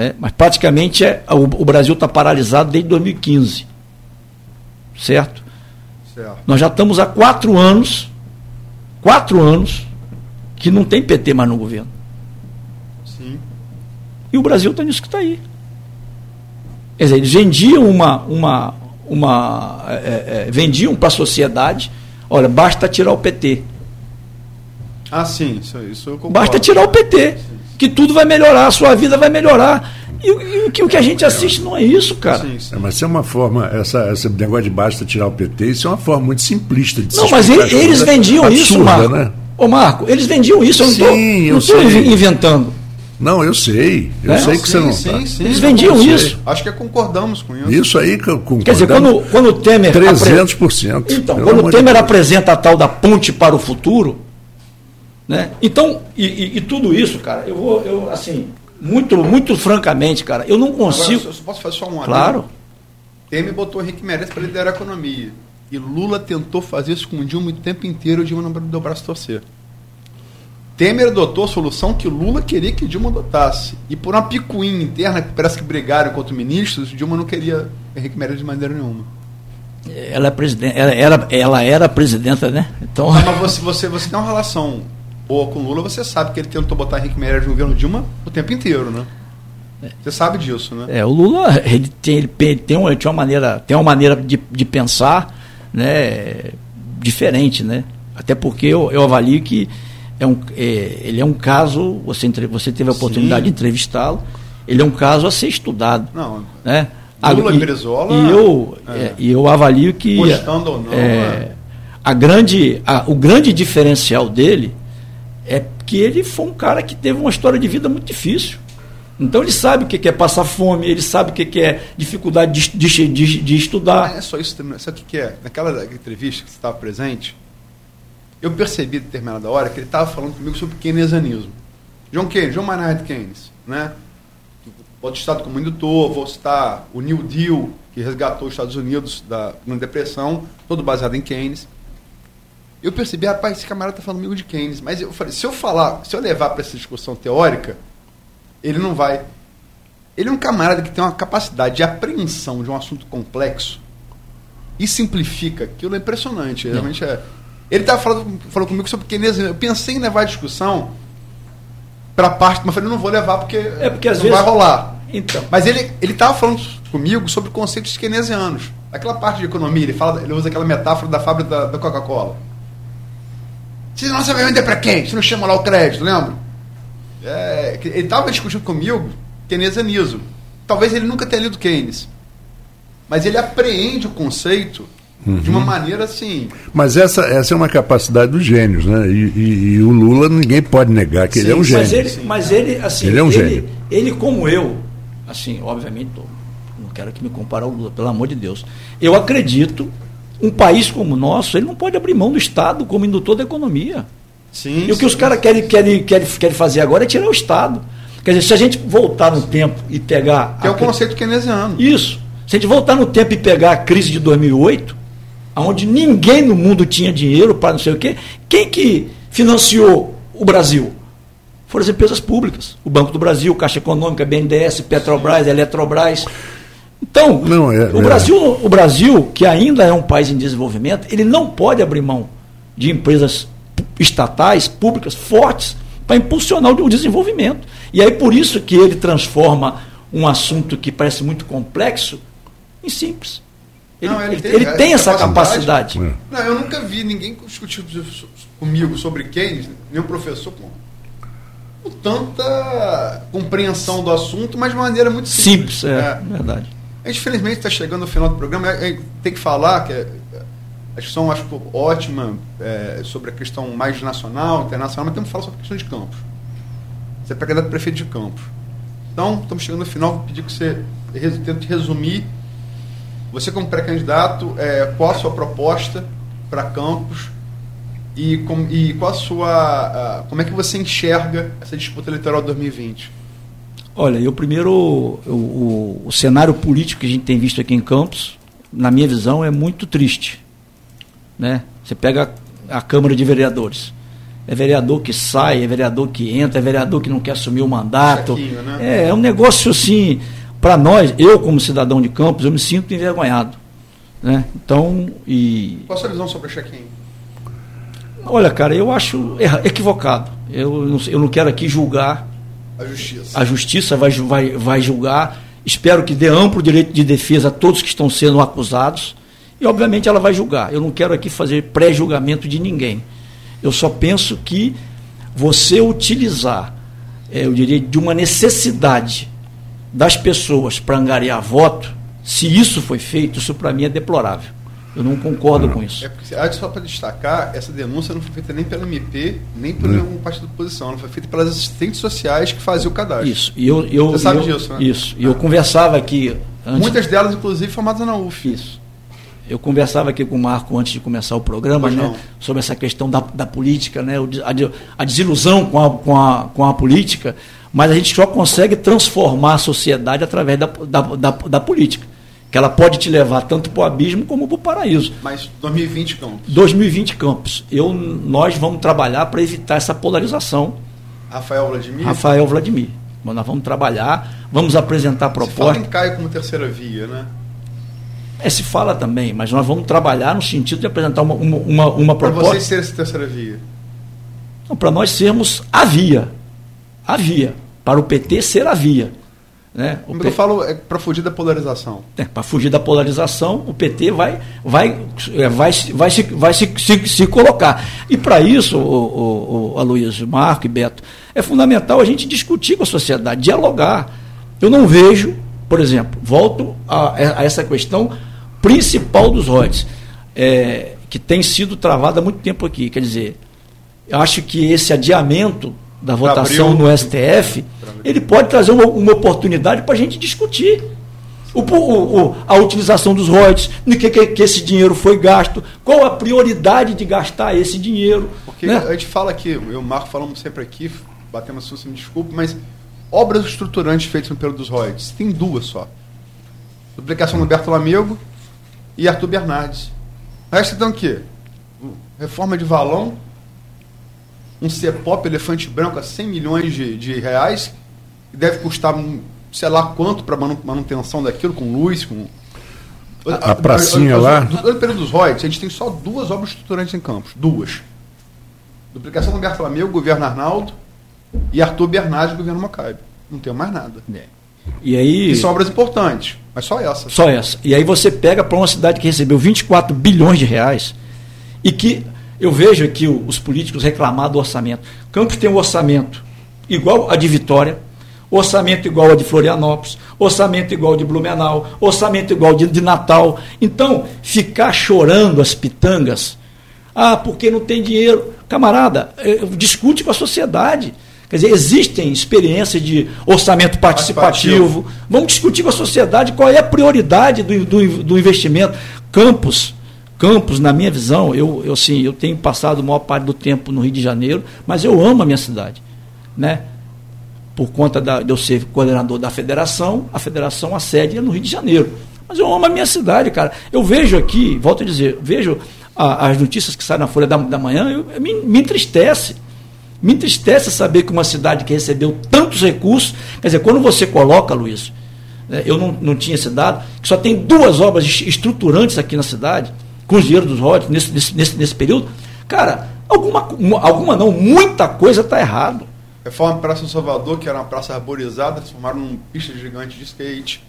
Né? Mas praticamente é, o, o Brasil está paralisado desde 2015. Certo? certo? Nós já estamos há quatro anos, quatro anos, que não tem PT mais no governo. E o Brasil está nisso que está aí. Quer dizer, eles vendiam uma. uma, uma é, é, é vendiam para a sociedade, olha, basta tirar o PT. Ah, sim, isso, isso eu concordo. Basta tirar o PT, que tudo vai melhorar, a sua vida vai melhorar. E, e o, que, o que a gente assiste não é isso, cara. Sim, sim. É, mas isso é uma forma, essa, esse negócio de basta tirar o PT, isso é uma forma muito simplista de Não, mas ele, eles vendiam absurda, isso, Marco. Né? Ô, Marco, eles vendiam isso, eu não estou inventando. Não, eu sei. Eu é? sei que sim, você não. Sim, tá. sim, Eles vendiam isso. Acho que concordamos com isso. Isso aí que eu concordo. Quer dizer, quando, quando o Temer. 300%. Apre... Então, quando o Temer de apresenta a tal da ponte para o futuro. Né? Então, e, e, e, tudo isso, cara, eu vou, eu, assim, muito, muito francamente, cara, eu não consigo. Agora, eu posso fazer só um Claro. Temer botou Henrique Meirelles para liderar a economia. E Lula tentou fazer isso com o Dilma o tempo inteiro o Dilma não deu o braço torcer. Temer adotou a solução que Lula queria que Dilma adotasse. E por uma picuinha interna, que parece que brigaram contra ministros, Dilma não queria Henrique Meirelles de maneira nenhuma. Ela é presidente, ela era, ela era presidenta, né? Então... Ah, mas você, você, você tem uma relação boa com Lula, você sabe que ele tentou botar Henrique Meirelles no governo Dilma o tempo inteiro, né? Você sabe disso, né? É, o Lula ele tem, ele tem, uma, tem uma maneira, tem uma maneira de, de pensar né, diferente, né? Até porque eu, eu avalio que é um, é, ele é um caso, você, entre, você teve a oportunidade Sim. de entrevistá-lo, ele é um caso a ser estudado. Não, né? Lula e, Brizola, e eu, é. é, e eu avalio que Postando ou não, é, é, a grande, a, o grande diferencial dele que ele foi um cara que teve uma história de vida muito difícil. Então ele sabe o que é passar fome, ele sabe o que é dificuldade de, de, de, de estudar. Não é só isso, sabe o que é? Naquela entrevista que você estava presente, eu percebi em determinada hora que ele estava falando comigo sobre keynesianismo. John Keynes, John Maynard Keynes, né? outro Estado como indutor, vou citar o New Deal, que resgatou os Estados Unidos da Grande Depressão, todo baseado em Keynes. Eu percebi, rapaz, esse camarada está falando comigo de Keynes, mas eu falei, se eu falar, se eu levar para essa discussão teórica, ele não vai. Ele é um camarada que tem uma capacidade de apreensão de um assunto complexo e simplifica. Aquilo é impressionante. Realmente é. Ele estava falando, falando comigo sobre Keynes. Eu pensei em levar a discussão para a parte, mas eu falei, não vou levar porque, é porque às não vezes... vai rolar. Então. Mas ele estava falando comigo sobre conceitos keynesianos. Aquela parte de economia, ele, fala, ele usa aquela metáfora da fábrica da, da Coca-Cola. Se não, você vai vender para quem? Você não chama lá o crédito, lembra? É, ele estava discutindo comigo keynesianismo. Talvez ele nunca tenha lido Keynes. Mas ele apreende o conceito uhum. de uma maneira assim. Mas essa, essa é uma capacidade dos gênios, né? E, e, e o Lula ninguém pode negar que Sim, ele é um gênio. Mas ele, mas ele assim, ele é um ele, gênio. Ele, como eu, assim, obviamente, não quero que me compare ao Lula, pelo amor de Deus. Eu acredito, um país como o nosso, ele não pode abrir mão do Estado como indutor da economia. Sim, e o que os caras querem, querem, querem, querem fazer agora é tirar o Estado. Quer dizer, se a gente voltar no tempo e pegar. Que é o conceito keynesiano. Isso. Se a gente voltar no tempo e pegar a crise de 2008, onde ninguém no mundo tinha dinheiro para não sei o quê, quem que financiou o Brasil? Foram as empresas públicas. O Banco do Brasil, Caixa Econômica, BNDES, Petrobras, Eletrobras. Então, não, é, o, é. Brasil, o Brasil, que ainda é um país em desenvolvimento, ele não pode abrir mão de empresas estatais, públicas, fortes, para impulsionar o desenvolvimento. E aí por isso que ele transforma um assunto que parece muito complexo em simples. Ele, não, ele, ele, tem, ele tem, essa capacidade. capacidade. Não, eu nunca vi ninguém discutir comigo sobre Keynes, nenhum professor com, com tanta compreensão do assunto, mas de maneira muito simples. Simples, é, é. verdade. Gente, infelizmente, está chegando no final do programa. Tem que falar que a discussão acho ótima é, sobre a questão mais nacional, internacional, mas temos que falar sobre a questão de campos. Você é pré-candidato prefeito de Campos. Então, estamos chegando no final, vou pedir que você tente resumir. Você, como pré-candidato, é, qual a sua proposta para Campos e, com, e qual a sua. A, como é que você enxerga essa disputa eleitoral de 2020? Olha, eu primeiro, o, o, o cenário político que a gente tem visto aqui em Campos, na minha visão, é muito triste. Né? Você pega a Câmara de Vereadores é vereador que sai, é vereador que entra, é vereador que não quer assumir o mandato. Né? É, é um negócio assim, para nós, eu como cidadão de Campos, eu me sinto envergonhado. Né? Então, e. Qual a sua visão sobre o check-in? Olha, cara, eu acho equivocado. Eu não, eu não quero aqui julgar. A justiça. A justiça vai, vai, vai julgar. Espero que dê amplo direito de defesa a todos que estão sendo acusados. E, obviamente, ela vai julgar. Eu não quero aqui fazer pré-julgamento de ninguém. Eu só penso que você utilizar, é, eu diria, de uma necessidade das pessoas para angariar voto, se isso foi feito, isso para mim é deplorável. Eu não concordo com isso. É porque, ah, só para destacar, essa denúncia não foi feita nem pelo MP, nem por nenhum partido de oposição. Ela foi feita pelas assistentes sociais que faziam o cadastro. Isso. E eu, eu, Você sabe eu, disso, né? Isso. E ah. eu conversava aqui. Antes... Muitas delas, inclusive, formadas na UF. Isso. Eu conversava aqui com o Marco antes de começar o programa, né, sobre essa questão da, da política, né, a, a desilusão com a, com, a, com a política, mas a gente só consegue transformar a sociedade através da, da, da, da política. Que ela pode te levar tanto para o abismo como para o paraíso. Mas 2020 campos. 2020 campos. Eu, nós vamos trabalhar para evitar essa polarização. Rafael Vladimir? Rafael Vladimir. Nós vamos trabalhar, vamos apresentar propostas. Você fala em Caio como terceira via, né? É, se fala também, mas nós vamos trabalhar no sentido de apresentar uma, uma, uma, uma proposta. Para vocês serem essa terceira via? Para nós sermos a via. A via. Para o PT ser a via. Né? O P... Eu falo é para fugir da polarização. É, para fugir da polarização, o PT vai, vai, é, vai, vai, se, vai se, se, se colocar. E para isso, o, o, o Aloysio, Marco e Beto, é fundamental a gente discutir com a sociedade, dialogar. Eu não vejo, por exemplo, volto a, a essa questão principal dos royalties, é, que tem sido travada há muito tempo aqui. Quer dizer, acho que esse adiamento da votação no STF, ele pode trazer uma, uma oportunidade para a gente discutir. O, o, a utilização dos royalties, no que, que, que, esse dinheiro foi gasto, qual a prioridade de gastar esse dinheiro. Porque né? a gente fala aqui, eu e o Marco falamos sempre aqui, batemos assunto, me desculpe, mas obras estruturantes feitas no período dos Royds. Tem duas só. Duplicação do Humberto Lamego e Arthur Bernardes. O resto tem o quê? Reforma de valão, um CEPOP elefante branco a 100 milhões de, de reais, que deve custar sei lá quanto para manutenção daquilo, com luz, com. A, a pracinha lá. No período dos Royds, a gente tem só duas obras estruturantes em Campos. Duas. Duplicação do Humberto Lameu, governo Arnaldo, e Arthur Bernardes, governo Maccabi. Não tem mais nada. É. E aí. E são obras importantes, mas só essa. Só essa. E aí você pega para uma cidade que recebeu 24 bilhões de reais e que eu vejo aqui os políticos reclamar do orçamento. Campos tem um orçamento igual a de Vitória, orçamento igual a de Florianópolis, orçamento igual de Blumenau, orçamento igual de, de Natal. Então, ficar chorando as pitangas, ah, porque não tem dinheiro. Camarada, eh, discute com a sociedade. Quer dizer, existem experiências de orçamento participativo. Vamos discutir com a sociedade qual é a prioridade do, do, do investimento. Campos, Campos, na minha visão, eu, eu, assim, eu tenho passado a maior parte do tempo no Rio de Janeiro, mas eu amo a minha cidade. Né? Por conta da, de eu ser coordenador da federação, a federação a sede é no Rio de Janeiro. Mas eu amo a minha cidade, cara. Eu vejo aqui, volto a dizer, vejo a, as notícias que saem na Folha da, da Manhã, eu, me, me entristece. Me entristece saber que uma cidade que recebeu tantos recursos, quer dizer, quando você coloca, Luiz, né, eu não, não tinha esse dado, que só tem duas obras estruturantes aqui na cidade, com os dinheiros dos royalties nesse, nesse, nesse, período, cara, alguma, alguma não, muita coisa está errado. Reforma Praça Salvador, que era uma praça arborizada, transformaram numa pista gigante de skate.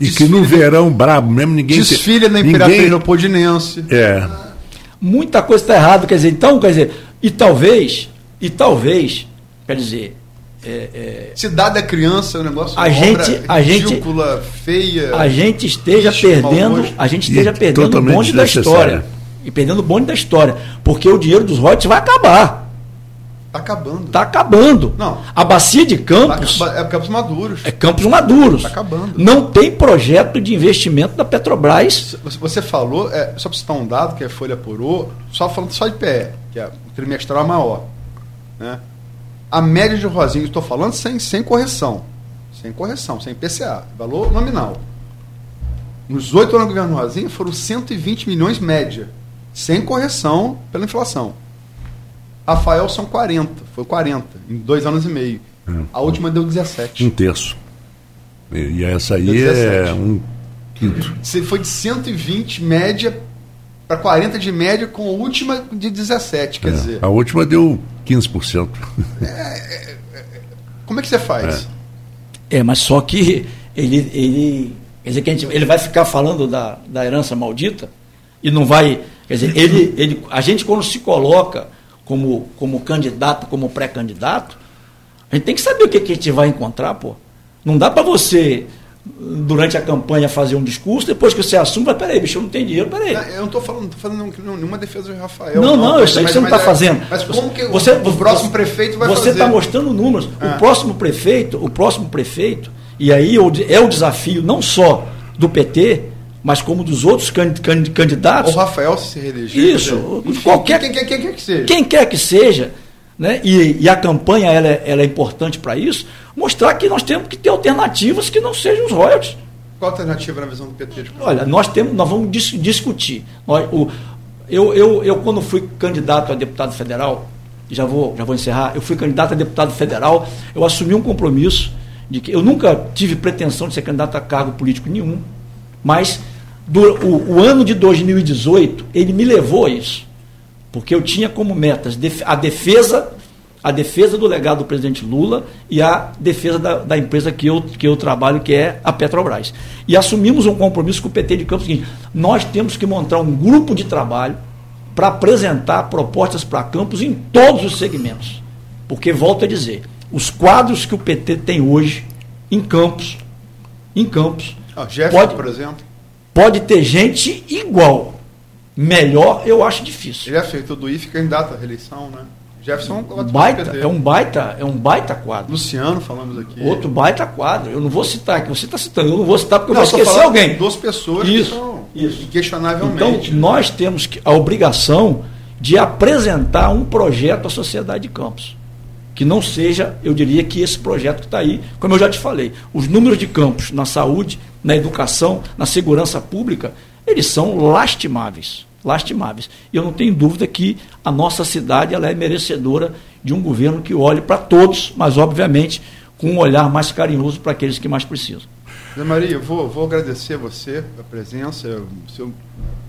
E desfile, que no verão brabo mesmo ninguém. Desfile na Imperatriz ninguém... Leopoldinense. É. Muita coisa está errada, quer dizer, então, quer dizer, e talvez e talvez, quer dizer. É, é, Cidade da criança, é um negócio a gente, a gente, feia. A gente esteja perdendo, a gente esteja perdendo o bonde da história. E perdendo o bonde da história. Porque o dinheiro dos royalties vai acabar. Está acabando. Está acabando. Não. A bacia de Campos. Tá, é Campos Maduros. É Campos Maduros. Está acabando. Não tem projeto de investimento da Petrobras. Você falou, é, só para citar um dado que a Folha apurou, só falando só de PE, que é o trimestral maior. Né? A média de Rosinha, estou falando sem, sem correção. Sem correção, sem PCA. Valor nominal. Nos oito anos do governo Rosinha foram 120 milhões média. Sem correção pela inflação. Rafael são 40. Foi 40 em dois anos e meio. É. A última deu 17. Um terço. E essa aí é um quinto. Você foi de 120 média para 40 de média com a última de 17, quer é, dizer. A última deu 15%. É, é, é, como é que você faz? É, mas só que ele, ele, quer dizer, que a gente, ele vai ficar falando da, da herança maldita e não vai. Quer dizer, ele, ele, a gente quando se coloca como, como candidato, como pré-candidato, a gente tem que saber o que, que a gente vai encontrar, pô. Não dá para você durante a campanha fazer um discurso, depois que você assume, vai, peraí, bicho, eu não tenho dinheiro, peraí. Eu não estou falando, tô fazendo nenhuma defesa do Rafael. Não, não, não eu sei que você não está fazendo. Mas como que você, o, o próximo prefeito vai você fazer? Você está mostrando números. O ah. próximo prefeito, o próximo prefeito, e aí é o desafio não só do PT, mas como dos outros candidatos. O Rafael se reeleger. Isso, enfim, qualquer, quem, quem, quem, quer que seja. Quem quer que seja, né? e, e a campanha ela, é, ela é importante para isso, mostrar que nós temos que ter alternativas que não sejam os royalties. Qual a alternativa na visão do PT? Olha, nós temos, nós vamos dis discutir. Nós, o, eu, eu, eu, quando fui candidato a deputado federal, já vou, já vou encerrar, eu fui candidato a deputado federal, eu assumi um compromisso de que eu nunca tive pretensão de ser candidato a cargo político nenhum, mas do, o, o ano de 2018, ele me levou a isso. Porque eu tinha como metas a defesa a defesa do legado do presidente Lula e a defesa da, da, empresa que eu, que eu trabalho, que é a Petrobras. E assumimos um compromisso com o PT de Campos seguinte: nós temos que montar um grupo de trabalho para apresentar propostas para Campos em todos os segmentos. Porque, volto a dizer, os quadros que o PT tem hoje em Campos, em Campos, ah, Jefferson, pode, por exemplo. Pode ter gente igual. Melhor, eu acho difícil. Jefferson do IFE candidato à reeleição, né? Jefferson baita, é um baita, é um baita quadro. Luciano, falamos aqui. Outro baita quadro. Eu não vou citar aqui, você está citando, eu não vou citar porque não, eu vou esquecer alguém. Duas pessoas isso, que são isso. inquestionavelmente. Então, nós temos a obrigação de apresentar um projeto à sociedade de Campos. que não seja, eu diria que esse projeto que está aí, como eu já te falei, os números de campos na saúde, na educação, na segurança pública, eles são lastimáveis. Lastimáveis. E eu não tenho dúvida que a nossa cidade ela é merecedora de um governo que olhe para todos, mas obviamente com um olhar mais carinhoso para aqueles que mais precisam. Zé Maria, eu vou, vou agradecer a você a presença. Se eu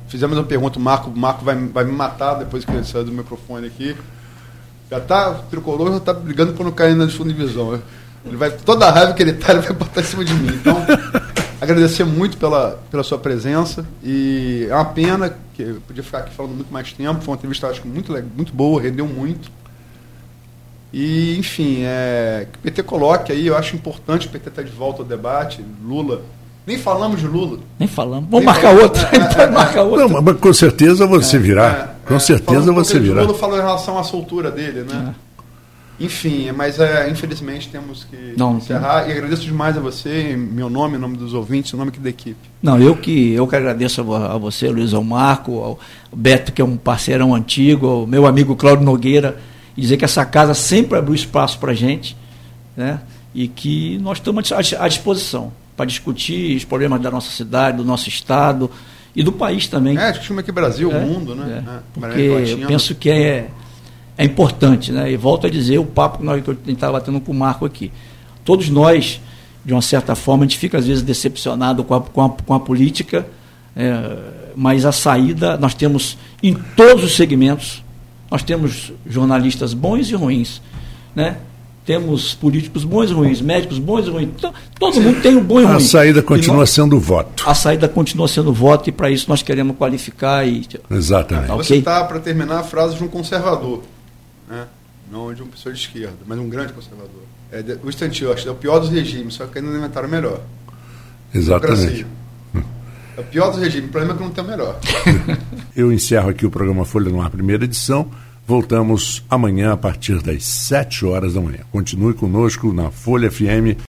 fizemos uma pergunta, o Marco, o Marco vai, vai me matar depois que ele sair do microfone aqui. Já tá, o tricolor já tá brigando por não cair na segunda divisão. Ele vai, toda a raiva que ele tá, ele vai botar em cima de mim. Então, agradecer muito pela, pela sua presença. E é uma pena que eu podia ficar aqui falando muito mais tempo. Foi uma entrevista, acho que muito, muito boa, rendeu muito. E, enfim, é, que o PT coloque aí, eu acho importante o PT estar tá de volta ao debate. Lula. Nem falamos de Lula. Nem falamos. Vamos Nem marcar outro. É, é, marcar outro. Não, mas com certeza você é, virá. É, com é, certeza você virá. Lula falou em relação à soltura dele, né? Enfim, mas é, infelizmente temos que não, encerrar. Não. E agradeço demais a você, em meu nome, em nome dos ouvintes, em nome aqui da equipe. Não, eu que, eu que agradeço a, a você, Luiz Almarco, ao Beto, que é um parceirão antigo, ao meu amigo Cláudio Nogueira, e dizer que essa casa sempre abriu espaço para a gente, né? E que nós estamos à disposição para discutir os problemas da nossa cidade, do nosso estado e do país também. É, discutimos aqui Brasil, é, mundo, né? É, é porque eu penso que é é importante, né? E volto a dizer o papo que, nós, que eu estava batendo com o Marco aqui. Todos nós, de uma certa forma, a gente fica às vezes decepcionado com a, com a, com a política, é, mas a saída nós temos em todos os segmentos, nós temos jornalistas bons e ruins, né? Temos políticos bons e ruins, médicos bons e ruins. Então, todo mundo tem o um bom e ruim. A saída continua nós, sendo o voto. A saída continua sendo o voto e para isso nós queremos qualificar e. Exatamente. Okay? Você está, para terminar, a frase de um conservador né? não de uma pessoa de esquerda, mas um grande conservador. É o Churchill é o pior dos regimes, só que ainda não inventaram o melhor. Exatamente. É o pior dos regimes, o problema é que não tem o melhor. Eu encerro aqui o programa Folha no Ar, primeira edição. Voltamos amanhã a partir das 7 horas da manhã. Continue conosco na Folha FM